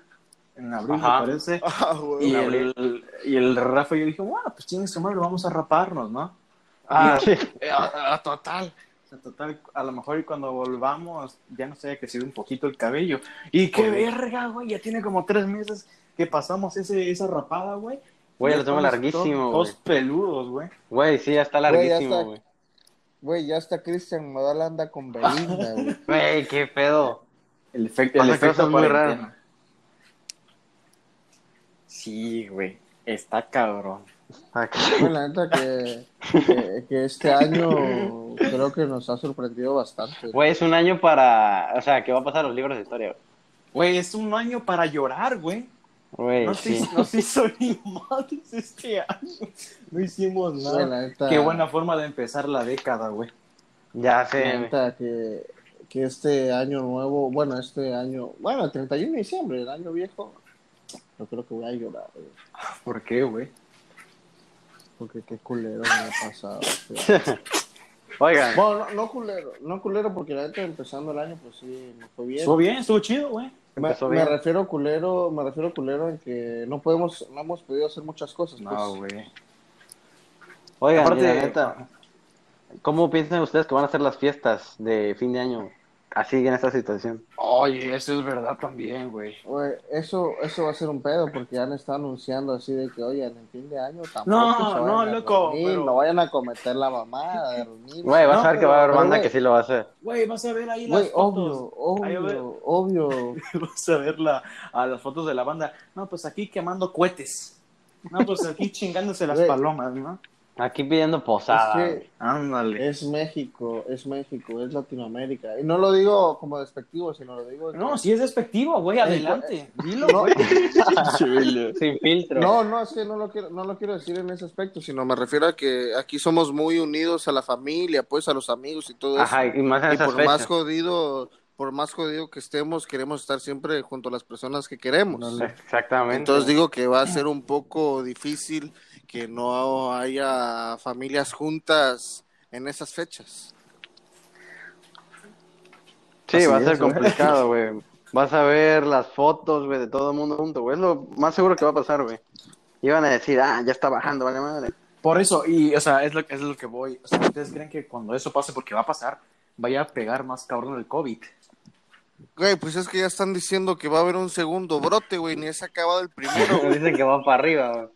En abril Ajá. me parece. Güey. Y En el, y el Rafa y yo dije, bueno, pues chingue su madre, vamos a raparnos, ¿no? Ah, sí. A, a total. O sea, total, a lo mejor y cuando volvamos ya nos haya crecido un poquito el cabello. Y qué verga, güey, ya tiene como tres meses que pasamos ese, esa rapada, güey. Güey, Ya lo tengo larguísimo, Todos, güey. todos peludos, güey. Güey, sí, ya está larguísimo, está. güey. Güey, ya hasta Cristian Nodal anda con Belinda, güey. Güey, qué pedo. El, efecto el efecto muy raras. Sí, güey, está cabrón. Bueno, la neta que, que, que este año creo que nos ha sorprendido bastante. Güey, es un año para. O sea, que va a pasar los libros de historia, güey. Güey, es un año para llorar, güey. Güey, No sí. se, no se hizo ni madres este año. No hicimos nada. la neta, Qué buena forma de empezar la década, güey. Ya la sé. güey. neta que, que este año nuevo, bueno, este año, bueno, el 31 de diciembre, el año viejo, yo creo que voy a llorar, güey. ¿Por qué, güey? Porque qué culero me ha pasado. Oigan, Bueno, no, no culero, no culero porque la neta empezando el año, pues sí, me fue bien. Estuvo bien, estuvo chido, güey. Me, me refiero culero, me refiero culero en que no podemos, no hemos podido hacer muchas cosas. pues. güey. oigan, Aparte- y la neta, ¿cómo piensan ustedes que van a ser las fiestas de fin de año así en esta situación? Oye, eso es verdad también, güey. Güey, eso, eso va a ser un pedo porque ya han estado anunciando así de que, oye, en el fin de año tampoco No, se no, loco, reunir, pero- no vayan a cometer la mamada. Güey, vas No, a ver que pero- va a haber banda güey. que sí lo va a hacer. Güey, vas a ver ahí las fotos. obvio, obvio, obvio. Vas a ver la, a las fotos de la banda. No, pues aquí quemando cohetes. No, pues aquí chingándose las Güey. palomas, ¿no? Aquí pidiendo posada. Es que Ándale. es México, es México, es Latinoamérica. Y no lo digo como despectivo, sino lo digo... No, si es despectivo, güey, adelante. Dilo, No, güey. Sin filtro. No, no, es que no lo quiero, no lo quiero decir en ese aspecto, sino me refiero a que aquí somos muy unidos a la familia, pues a los amigos y todo Ajá, eso. y más en Y por más fechas. jodido, por más jodido que estemos, queremos estar siempre junto a las personas que queremos. Exactamente. Entonces digo que va a ser un poco difícil que no haya familias juntas en esas fechas. Sí, Así va a ser es, complicado, güey. Vas a ver las fotos, güey, de todo el mundo junto, güey. Es lo más seguro que va a pasar, güey. Iban a decir, ah, ya está bajando, vale madre. Por eso, y, o sea, es lo, es lo que voy. O sea, ¿ustedes creen que cuando eso pase, porque va a pasar, vaya a pegar más cabrón el COVID? Güey, pues es que ya están diciendo que va a haber un segundo brote, güey, ni se ha acabado el primero. Dicen que va para arriba, güey.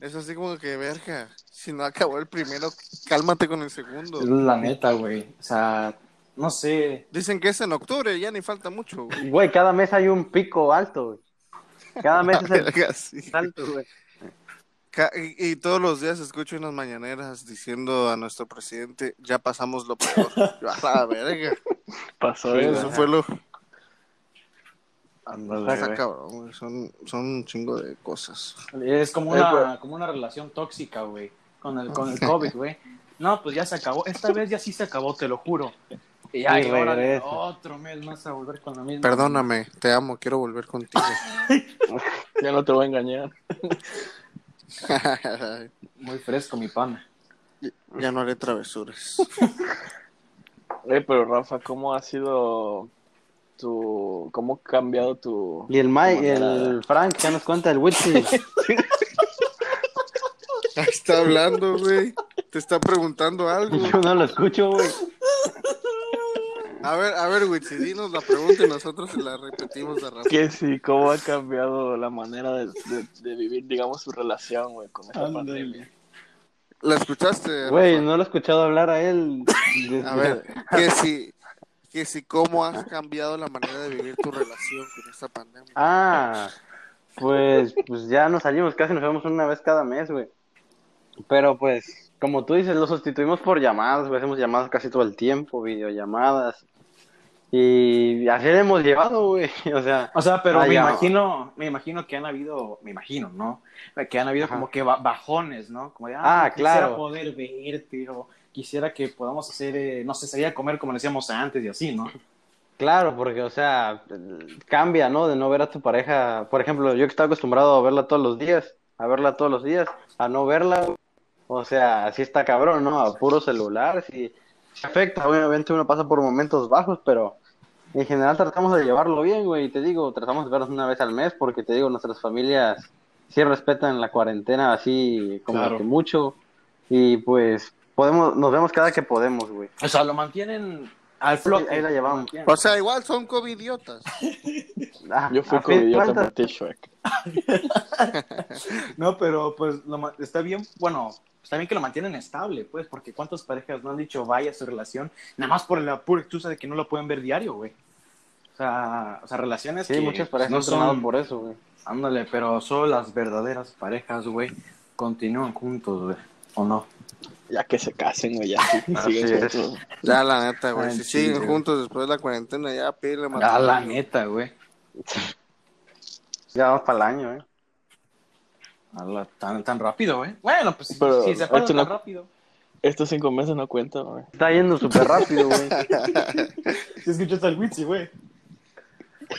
Es así como que, verga, si no acabó el primero, cálmate con el segundo. La neta, güey. O sea, no sé. Dicen que es en octubre, ya ni falta mucho, güey. Güey, cada mes hay un pico alto, güey. Cada mes es el sí. alto, güey. Y, y todos los días escucho unas mañaneras diciendo a nuestro presidente, ya pasamos lo peor. Yo, a la verga. Pasó eso fue lo... Ándale, Está güey. cabrón, güey, Son, son un chingo de cosas. Es como Eh, una, pero- como una relación tóxica, güey. con el, con el COVID, güey. No, pues ya se acabó. Esta vez ya sí se acabó, te lo juro. Y ya, Y ahora otro mes más a volver con la misma. Perdóname, te amo, quiero volver contigo. Ya no te voy a engañar. Muy fresco, mi pana. ya no haré travesuras. Eh, pero Rafa, ¿cómo ha sido tu... ¿Cómo ha cambiado tu... Y el Mike, el Frank, ¿qué nos cuenta el Witsi? Ahí está hablando, güey. Te está preguntando algo. Yo no lo escucho, güey. A ver, a ver, güey, si dinos la pregunta y nosotros se la repetimos a Rafa. Que sí, ¿cómo ha cambiado la manera de, de- de vivir, digamos, su relación, güey, con esta pandemia? ¿La escuchaste? Güey, no lo he escuchado hablar a él. A ver, que si, que si cómo has cambiado la manera de vivir tu relación con esta pandemia. Ah, pues, pues ya nos salimos, casi nos vemos una vez cada mes, güey. Pero pues, como tú dices, lo sustituimos por llamadas, güey. Hacemos llamadas casi todo el tiempo, videollamadas. Y así le hemos llevado, güey. O sea, O sea, pero me imagino, me imagino que han habido, me imagino, ¿no? Que han habido Ajá. como que ba- bajones, ¿no? Como de, ah, Ah, quisiera claro. poder verte, o quisiera que podamos hacer, eh, no sé, salir a comer como decíamos antes y así, ¿no? claro, porque, o sea, cambia, ¿no? De no ver a tu pareja. Por ejemplo, yo que estaba acostumbrado a verla todos los días, a verla todos los días, a no verla. O sea, así está cabrón, ¿no? A puro celular, sí. Se afecta, obviamente uno pasa por momentos bajos, pero en general tratamos de llevarlo bien, güey. Y te digo, tratamos de vernos una vez al mes porque te digo, nuestras familias sí respetan la cuarentena así como Claro. que mucho. Y pues podemos, nos vemos cada que podemos, güey. O sea, lo mantienen al flote. ahí la llevamos. lo mantienen. O sea, igual son covidiotas. Ah, Yo fui covidiota por ti, Shrek. No, pero pues lo está bien, bueno, está bien que lo mantienen estable, pues, porque cuántas parejas no han dicho vaya su relación, nada más por la pura excusa de que no lo pueden ver diario, güey. O sea, o sea, relaciones Sí, que muchas parejas no son, por eso, güey. ándale, pero solo las verdaderas parejas, güey, continúan juntos, güey, ¿o no? Ya que se casen, güey, ya. sí, Así siguen es. juntos. Ya, la neta, güey. Si sí, siguen güey. juntos después de la cuarentena, ya pídele Ah, matrimonio. la neta, güey. Ya vamos para el año, ¿eh? A la- Tan, tan rápido, güey. Bueno, pues Pero si se pasa esto tan no- rápido. Estos cinco meses no cuentan, güey. Está yendo súper rápido, güey. Si escuchaste al Witsi, güey.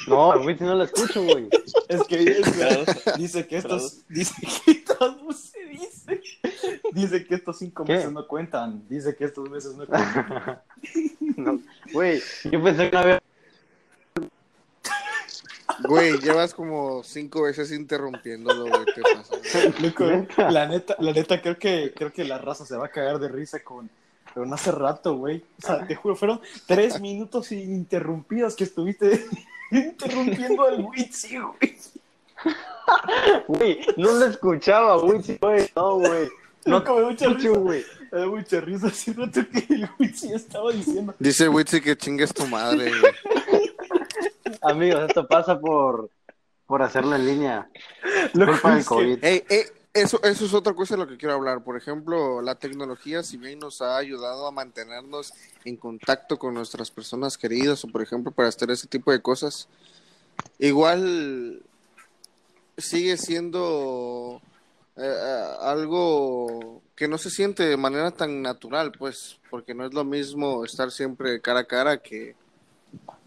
No, güey, si no lo escucho, güey. Es que es Claro. dice que estos, dice que ¿cómo se dice? Dice que estos cinco ¿Qué? meses no cuentan. Dice que estos meses no cuentan. No, Güey, yo pensé que no había... Güey, llevas como cinco veces interrumpiéndolo, güey. ¿Qué pasa? Loco, ¿Neta? la neta, la neta creo que creo que la raza se va a cagar de risa con con hace rato, güey. O sea, te juro, fueron tres minutos ininterrumpidos que estuviste interrumpiendo al Witsi, güey. Güey, no lo escuchaba, güey. sí, güey. No, güey. No me da mucha risa. güey. Me da mucha risa hace rato que el Witsi estaba diciendo. Dice Witsi que chingues tu madre, güey. Amigos, esto pasa por, por hacerlo en línea. Loco, Culpa del COVID. Ey, ey, eso, eso es otra cosa de lo que quiero hablar. Por ejemplo, la tecnología, si bien nos ha ayudado a mantenernos en contacto con nuestras personas queridas, o por ejemplo, para hacer ese tipo de cosas, igual sigue siendo eh, eh, algo que no se siente de manera tan natural, pues, porque no es lo mismo estar siempre cara a cara que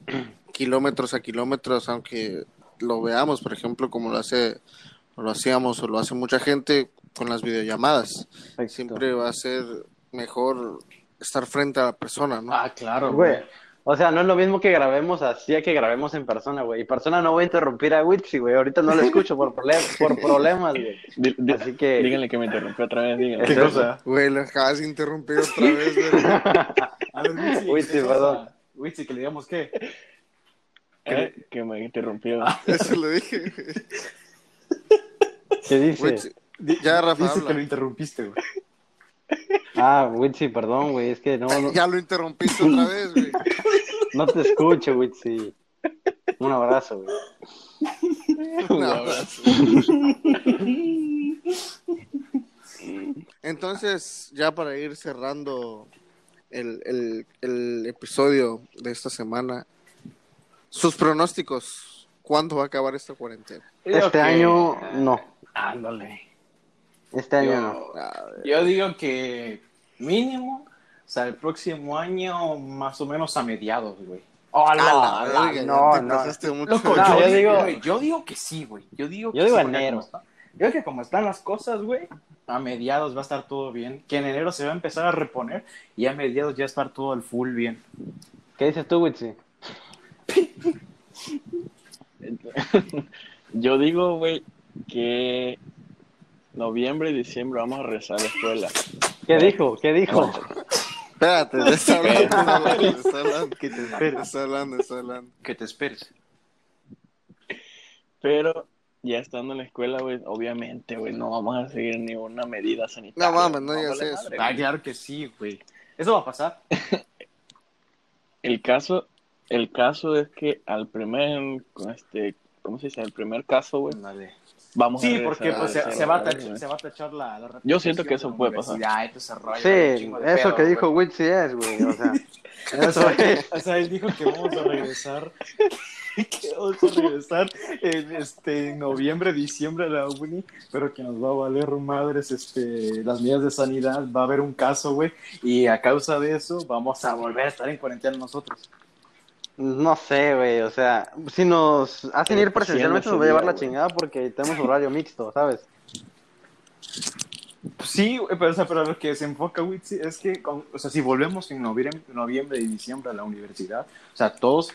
kilómetros a kilómetros, aunque lo veamos, por ejemplo, como lo hace o lo hacíamos o lo hace mucha gente con las videollamadas. Siempre va a ser mejor estar frente a la persona, ¿no? Ah, claro, Güey, o sea, no es lo mismo que grabemos así a que grabemos en persona, güey. Y persona no voy a interrumpir a Witsi, güey. Ahorita no lo escucho por, problem- por problemas, güey. Así que- Díganle que me interrumpió otra vez, díganle. ¿Qué cosa? Güey, lo acabas de interrumpir otra vez, güey. A ver, Witsi, perdón. Witsi, que le digamos qué. Eh, Que me interrumpió. Eso lo dije. ¿Qué dice? Witsi, Ya, Rafa, Dice habla. que lo interrumpiste, güey. Ah, Witsi, perdón, güey. Es que no, no, Ya lo interrumpiste otra vez, güey. no te escucho, Witsi. Un abrazo, güey. Un abrazo. Entonces, ya para ir cerrando el, el, el episodio de esta semana, sus pronósticos, ¿cuándo va a acabar esta cuarentena? Este año, no. Ándale. Este año Yo- no. Yo digo que mínimo, o sea, el próximo año más o menos a mediados, güey. ¡Oh, la- la la- verga, no, no. mucho Loco, No, yo, yo digo, güey, yo digo que sí, güey. Yo digo que Yo digo sí, enero. está- yo creo que como están las cosas, güey, a mediados va a estar todo bien. Que en enero se va a empezar a reponer y a mediados ya va a estar todo al full bien. ¿Qué dices tú, Witsi? Yo digo, güey, que noviembre y diciembre vamos a regresar a la escuela. ¿Qué dijo? ¿Qué dijo? Espérate, está hablando, está hablando, está hablando. Que te esperes. Está hablando, está hablando. Que te esperes. Pero ya estando en la escuela, güey, obviamente, güey, no vamos a seguir ninguna medida sanitaria. No mames, no digas eso. madre, Ah, claro que sí, güey. Eso va a pasar. El caso, el caso es que al primer, este, ¿cómo se dice? El primer caso, güey, vamos a Sí, regresar porque pues, se, va a tachar, se va a tachar la, la Yo siento que eso puede pasar. universidad y todo ese rollo, Sí, eso pedo, que dijo. Witsi es, güey. O sea, eso es. O sea, él dijo que vamos a regresar, que vamos a regresar en, este, noviembre, diciembre a la uni, pero que nos va a valer madres este, las medidas de sanidad, va a haber un caso, güey, y a causa de eso vamos a volver a estar en cuarentena nosotros. No sé, güey. O sea, si nos hacen ir presencialmente, nos va a llevar la chingada porque tenemos horario mixto, ¿sabes? Pues Sí, pero, o sea, pero lo que se enfoca, güey, es que, con- o sea, si volvemos en noviembre, noviembre y diciembre a la universidad, o sea, todos,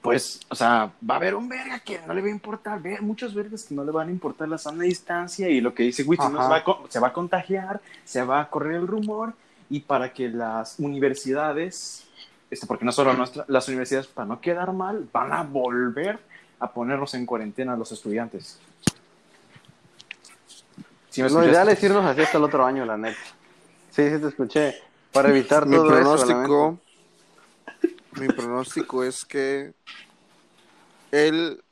pues, o sea, va a haber un verga que no le va a importar, ver, muchos vergas que no le van a importar la sana distancia y lo que dice Witsi, no Ajá. se, va a, co- se va a contagiar, se va a correr el rumor y para que las universidades, este, porque no solo nuestra, las universidades, para no quedar mal, van a volver a ponernos en cuarentena a los estudiantes. ¿Sí Lo ideal es irnos así hasta el otro año, la neta. Sí, sí te escuché. Para evitar Mi todo eso. pronóstico, mi pronóstico es que el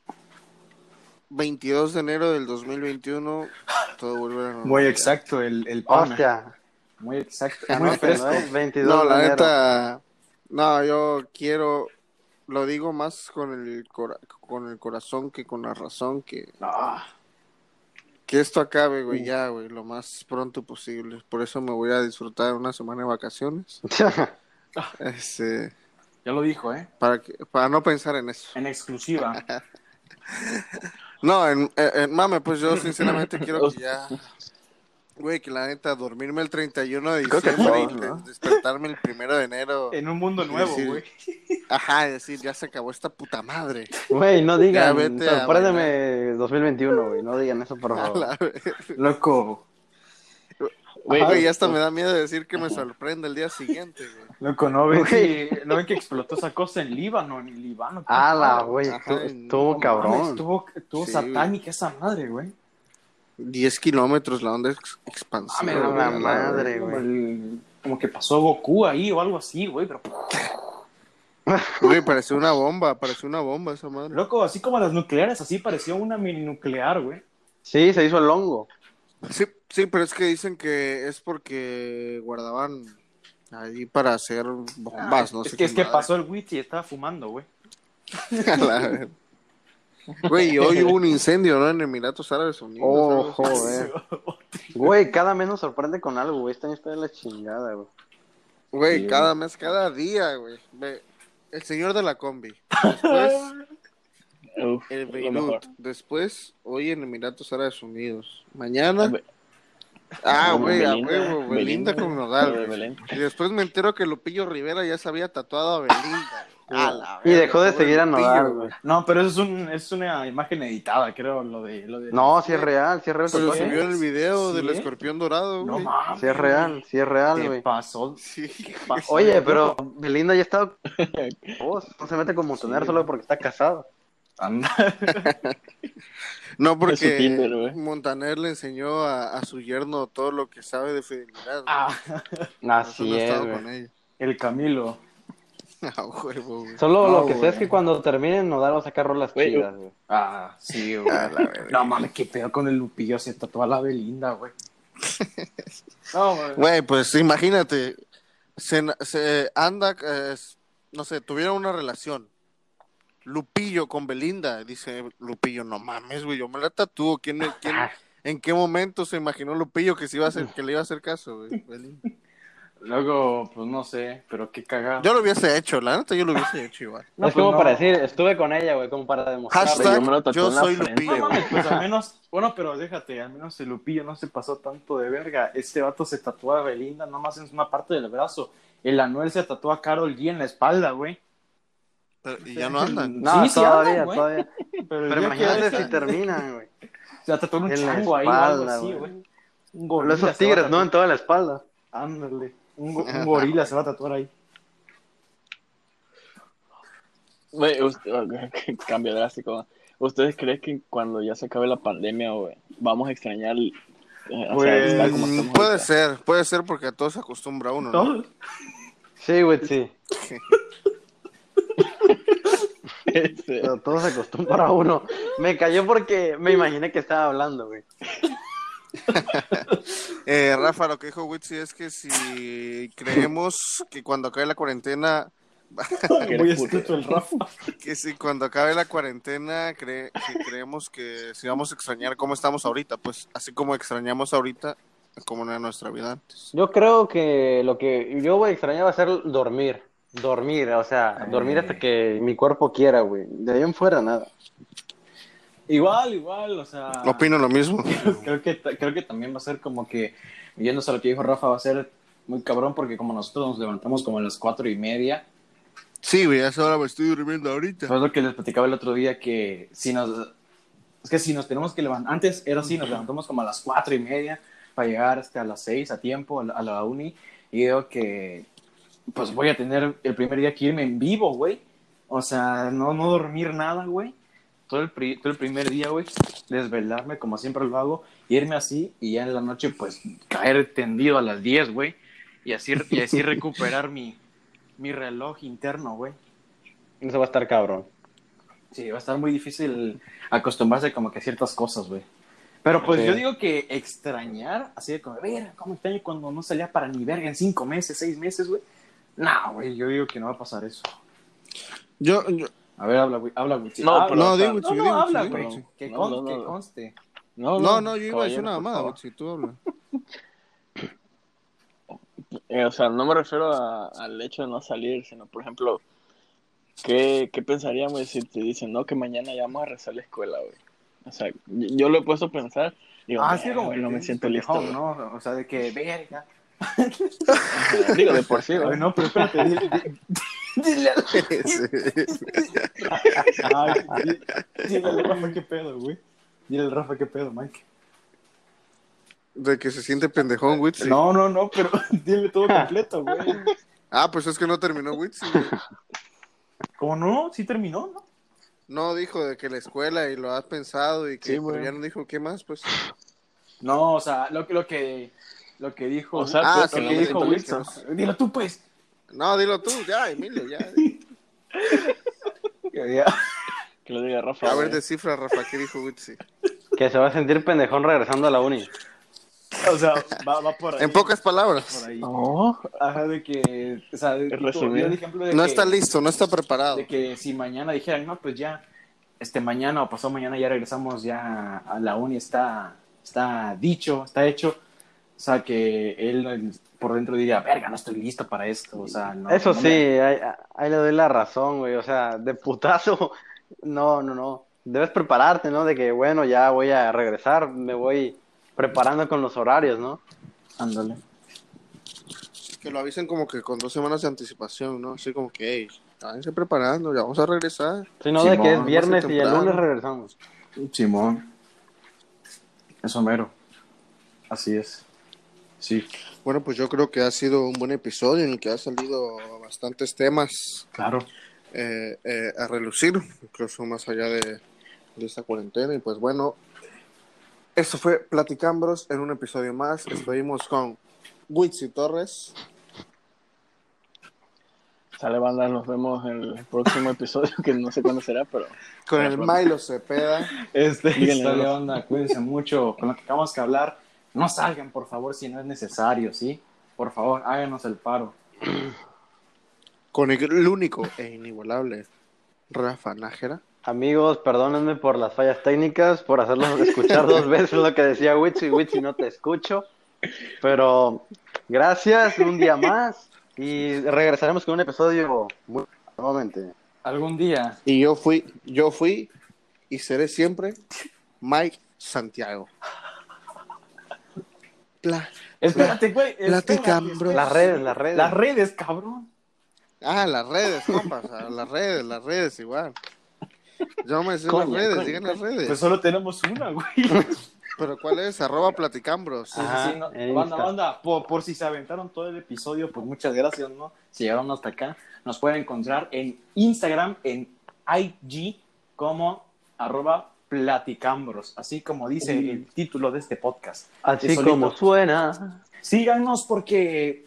22 de enero del 2021 todo vuelve a la normalidad. Muy exacto, el, el. Muy exacto. Anótenlo, Muy fresco. 22 No, de la enero. neta, no, yo quiero, lo digo más con el, cora- con el corazón que con la razón, que, Ah, que esto acabe, güey, ya, güey, lo más pronto posible. Por eso me voy a disfrutar una semana de vacaciones, este, ya lo dijo, ¿eh? para, que, para no pensar en eso. En exclusiva. No, en, en- en- mame, pues yo sinceramente quiero que ya, güey, que la neta, dormirme el 31 de diciembre todos, y ¿no? despertarme el primero de enero. en un mundo nuevo, güey. Ajá, y decir, ya se acabó esta puta madre. Güey, no digan. Sorpréndeme 2021, güey. No digan eso, por favor. Loco. Güey, güey, hasta me da miedo decir que me sorprende el día siguiente, güey. Loco, ¿no ven, Güey. que, ¿no ven que explotó esa cosa en Líbano? En Líbano. Ah, la, güey. Ajá, Estuvo, no estuvo mames, cabrón. Estuvo, estuvo Sí, satánica esa madre, güey. 10 kilómetros la onda ex- Ah, expansiva. me la güey, madre, verga. Como, que pasó Goku ahí o algo así, güey. Pero, Güey, pareció una bomba, pareció una bomba esa madre. loco, así como las nucleares, así pareció una mini nuclear, güey. Sí, se hizo el hongo. Sí, sí, pero es que dicen que es porque guardaban ahí para hacer bombas, no es sé que, qué es que madre. pasó el Witty y estaba fumando, güey. Güey, hoy hubo un incendio, ¿no? En Emiratos Árabes Unidos. Oh, joder. Güey, cada mes nos sorprende con algo, güey. Año está de la chingada, güey. Güey, Sí, cada mes, cada día, güey. El señor de la combi. Después, Uf, el Beirut. Después, hoy en Emiratos Árabes Unidos. Mañana. Ah, güey, a huevo, Belinda con Nodal. Y después me entero que Lupillo Rivera ya se había tatuado a Belinda. Y dejó de seguir a Nodal, güey. No, pero eso es, un, es una imagen editada, creo, lo de... Lo de No, sí es real, sí es real. Se lo tatuaje. subió en el video Sí, del escorpión dorado, No mames. Sí es real, sí es real, ¿Qué güey. pasó? Sí. ¿Qué pasó? Oye, pero Belinda ya está. Vos, no se mete con Montaner solo porque está casado. Anda. No, porque Tinder. Montaner le enseñó a, a su yerno todo lo que sabe de fidelidad. Ah, Así es, con ella. el Camilo. A huevo, güey. Solo No, lo que sé es que cuando terminen Nodal va a sacar rolas Güey, chidas, güey. Ah, sí, güey. No mames, qué pedo con el Lupillo, se tatuó a la Belinda, güey. No, güey. Güey, pues imagínate, se, se anda, eh, no sé, tuvieron una relación. Lupillo con Belinda, dice Lupillo, no mames, güey, yo me la tatúo. ¿Quién, quién, ¿En qué momento se imaginó Lupillo que, se iba a hacer, que le iba a hacer caso, güey? Belinda? Luego, pues no sé, pero qué cagado. Yo lo hubiese hecho, la neta yo lo hubiese hecho igual. No es pues como no. para decir, estuve con ella, güey, como para demostrar. Hashtag yo me lo tatué yo soy Lupillo. No mames, pues al menos, bueno, pero déjate, al menos el Lupillo no se pasó tanto de verga. Este vato se tatuó a Belinda nomás en una parte del brazo. El Anuel se tatuó a Carol G en la espalda, güey. Pero- y ya no andan. No, Sí, sí todavía, andan, todavía. Pero, imagínate si terminan, güey. Se tatuó un en la chango ahí o algo espalda, así, güey. a tigres, ¿no? En toda la espalda. Ándale. Un, go- un gorila se va a tatuar ahí. Güey, usted- cambio drástico. ¿Ustedes creen que cuando ya se acabe la pandemia, güey, vamos a extrañar eh, o sea, Pues, estar como estamos puede ahorita? ser, puede ser porque a todos se acostumbra uno, ¿no? ¿No? Sí, güey, sí. Este, Pero todo se acostumbra a uno. Me cayó porque me imaginé que estaba hablando, güey. Eh, Rafa, lo que dijo Witsi es que si creemos que cuando acabe la cuarentena, Muy escucho el Rafa. que si cuando acabe la cuarentena cre- que creemos que si vamos a extrañar cómo estamos ahorita, pues así como extrañamos ahorita, como era nuestra vida antes. Yo creo que lo que yo voy a extrañar va a ser dormir. Dormir, o sea, dormir hasta que mi cuerpo quiera, güey. De ahí en fuera, nada. Igual, igual, o sea. Opino lo mismo. creo que creo que también va a ser como que yéndose a lo que dijo Rafa va a ser muy cabrón porque como nosotros nos levantamos como a las cuatro y media Sí, güey, a esa hora me estoy durmiendo ahorita. fue lo que les platicaba el otro día que si nos es que si nos tenemos que levantar antes era así nos levantamos como a las cuatro y media para llegar hasta a las seis a tiempo a la, a la uni y digo que pues voy a tener el primer día que irme en vivo güey o sea no no dormir nada güey todo el, pri- todo el primer día, güey, desvelarme como siempre lo hago, irme así y ya en la noche, pues, caer tendido a las 10, güey, y así, y así recuperar mi, mi reloj interno, güey. Eso va a estar cabrón. Sí, va a estar muy difícil acostumbrarse como que a ciertas cosas, güey. Pero pues Sí. yo digo que extrañar, así de como, ver, ¿cómo extraño cuando no salía para ni verga en cinco meses, seis meses, güey? No, güey, yo digo que no va a pasar eso. Yo, yo- A ver, habla, habla. No, Habla. pero, no, digo, No, no, habla, güey. Que, No, con- no, no, que no. conste. No, No, no, yo iba a decir nada más, si tú hablas. Eh, o sea, no me refiero a- al hecho de no salir, sino, por ejemplo, ¿qué, qué pensaríamos si te dicen, no, que mañana ya vamos a rezar la escuela, güey? O sea, yo yo lo he puesto a pensar, digo, Ah, "Verga, sí, como güey, que no me siento listo. güey". no, o sea, de que, verga. Digo, de por sí, güey. no, pero espérate, dile, al- Ay, dile, dile al Rafa qué pedo, güey. Dile al Rafa qué pedo, Mike. De que se siente pendejón, Witsi. No, no, no, pero dile todo completo, güey. Ah, pues es que no terminó Witsi. ¿Cómo no? Sí terminó, ¿no? No dijo de que la escuela y lo has pensado y que Sí, pero ya no dijo qué más, pues. No, o sea, lo, que- lo que lo que dijo, O sea, Ah, pues, sí, lo que dijo Wilson. Dilo tú, pues. No, dilo tú, ya, Emilio, ya. Que lo diga Rafa. A ver, güey. descifra, Rafa, ¿qué dijo Witsi? Que se va a sentir pendejón regresando a la uni. O sea, va, va por ahí. En pocas Por palabras, ahí. No, Ajá, de que, o sea, de, ejemplo de no que- está listo, no está preparado. de que si mañana dijeran, no, pues ya, este mañana o pasado mañana ya regresamos ya a la uni, está, está dicho, está hecho. O sea, que él por dentro diría, verga, no estoy listo para esto. O sea, no. Eso no sí, me- ahí, ahí le doy la razón, güey. O sea, de putazo, no, no, no. Debes prepararte, ¿no? De que, bueno, ya voy a regresar, me voy preparando con los horarios, ¿no? Ándale. Que lo avisen como que con dos semanas de anticipación, ¿no? Así como que, hey, váyanse preparando, ya vamos a regresar. Si no, de que es viernes y el lunes regresamos. Simón. Eso mero. Así es. Sí, Bueno, pues yo creo que ha sido un buen episodio en el que ha salido bastantes temas claro. eh, eh, a relucir, incluso más allá de, de esta cuarentena. Y pues bueno, esto fue Platicambros en un episodio más. Estuvimos con Witsi Torres. sale banda, nos vemos en el próximo episodio, que no sé cuándo será, pero Con el Milo Cepeda. Este, sale ¿no? onda, cuídense mucho con lo que acabamos de hablar. No salgan, por favor, si no es necesario, ¿sí? Por favor, háganos el paro. Con el único e inigualable Rafa Nájera. Amigos, perdónenme por las fallas técnicas, por hacerlos escuchar dos veces lo que decía Witchy. Witchy, no te escucho. Pero gracias, un día más. Y regresaremos con un episodio muy nuevamente. Algún día. Y yo fui, yo fui y seré siempre Mike Santiago. Pla- Espérate, güey. Bro. Las redes, las redes. Las redes, cabrón. Ah, las redes, compas, las redes, las redes igual. Yo me sé las redes, coño, digan las redes. Pues solo tenemos una, güey. Pero ¿cuál es? Arroba platicambros. Ajá, sí, no, banda, banda, por, por si se aventaron todo el episodio, pues muchas gracias, ¿no? Si llegaron hasta acá, nos pueden encontrar en Instagram, en IG, como arroba platicambros, así como dice el título de este podcast. Así como suena. Síganos porque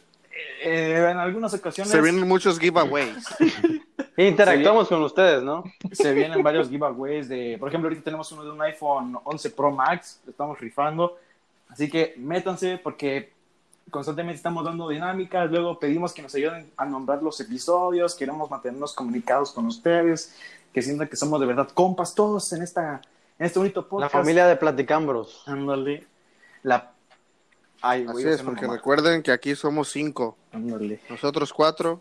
eh, en algunas ocasiones Se vienen muchos giveaways. Interactuamos con ustedes, ¿no? se vienen varios giveaways de, por ejemplo, ahorita tenemos uno de un iPhone 11 Pro Max, lo estamos rifando, así que métanse porque constantemente estamos dando dinámicas, luego pedimos que nos ayuden a nombrar los episodios, queremos mantenernos comunicados con ustedes, que sientan que somos de verdad compas todos en esta en este bonito La podcast. familia de Platicambros. Ándale. La Ay, Así es, porque mamá. recuerden que aquí somos cinco. Ándale. Nosotros cuatro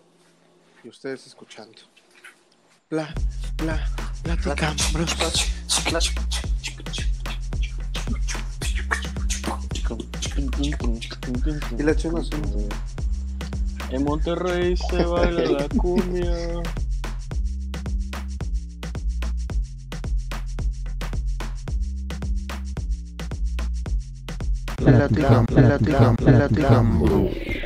y ustedes escuchando. Pla, pla, platicambros. Y la chema son- En Monterrey se baila la cumbia. Platicam, platicam, platicam, platicam.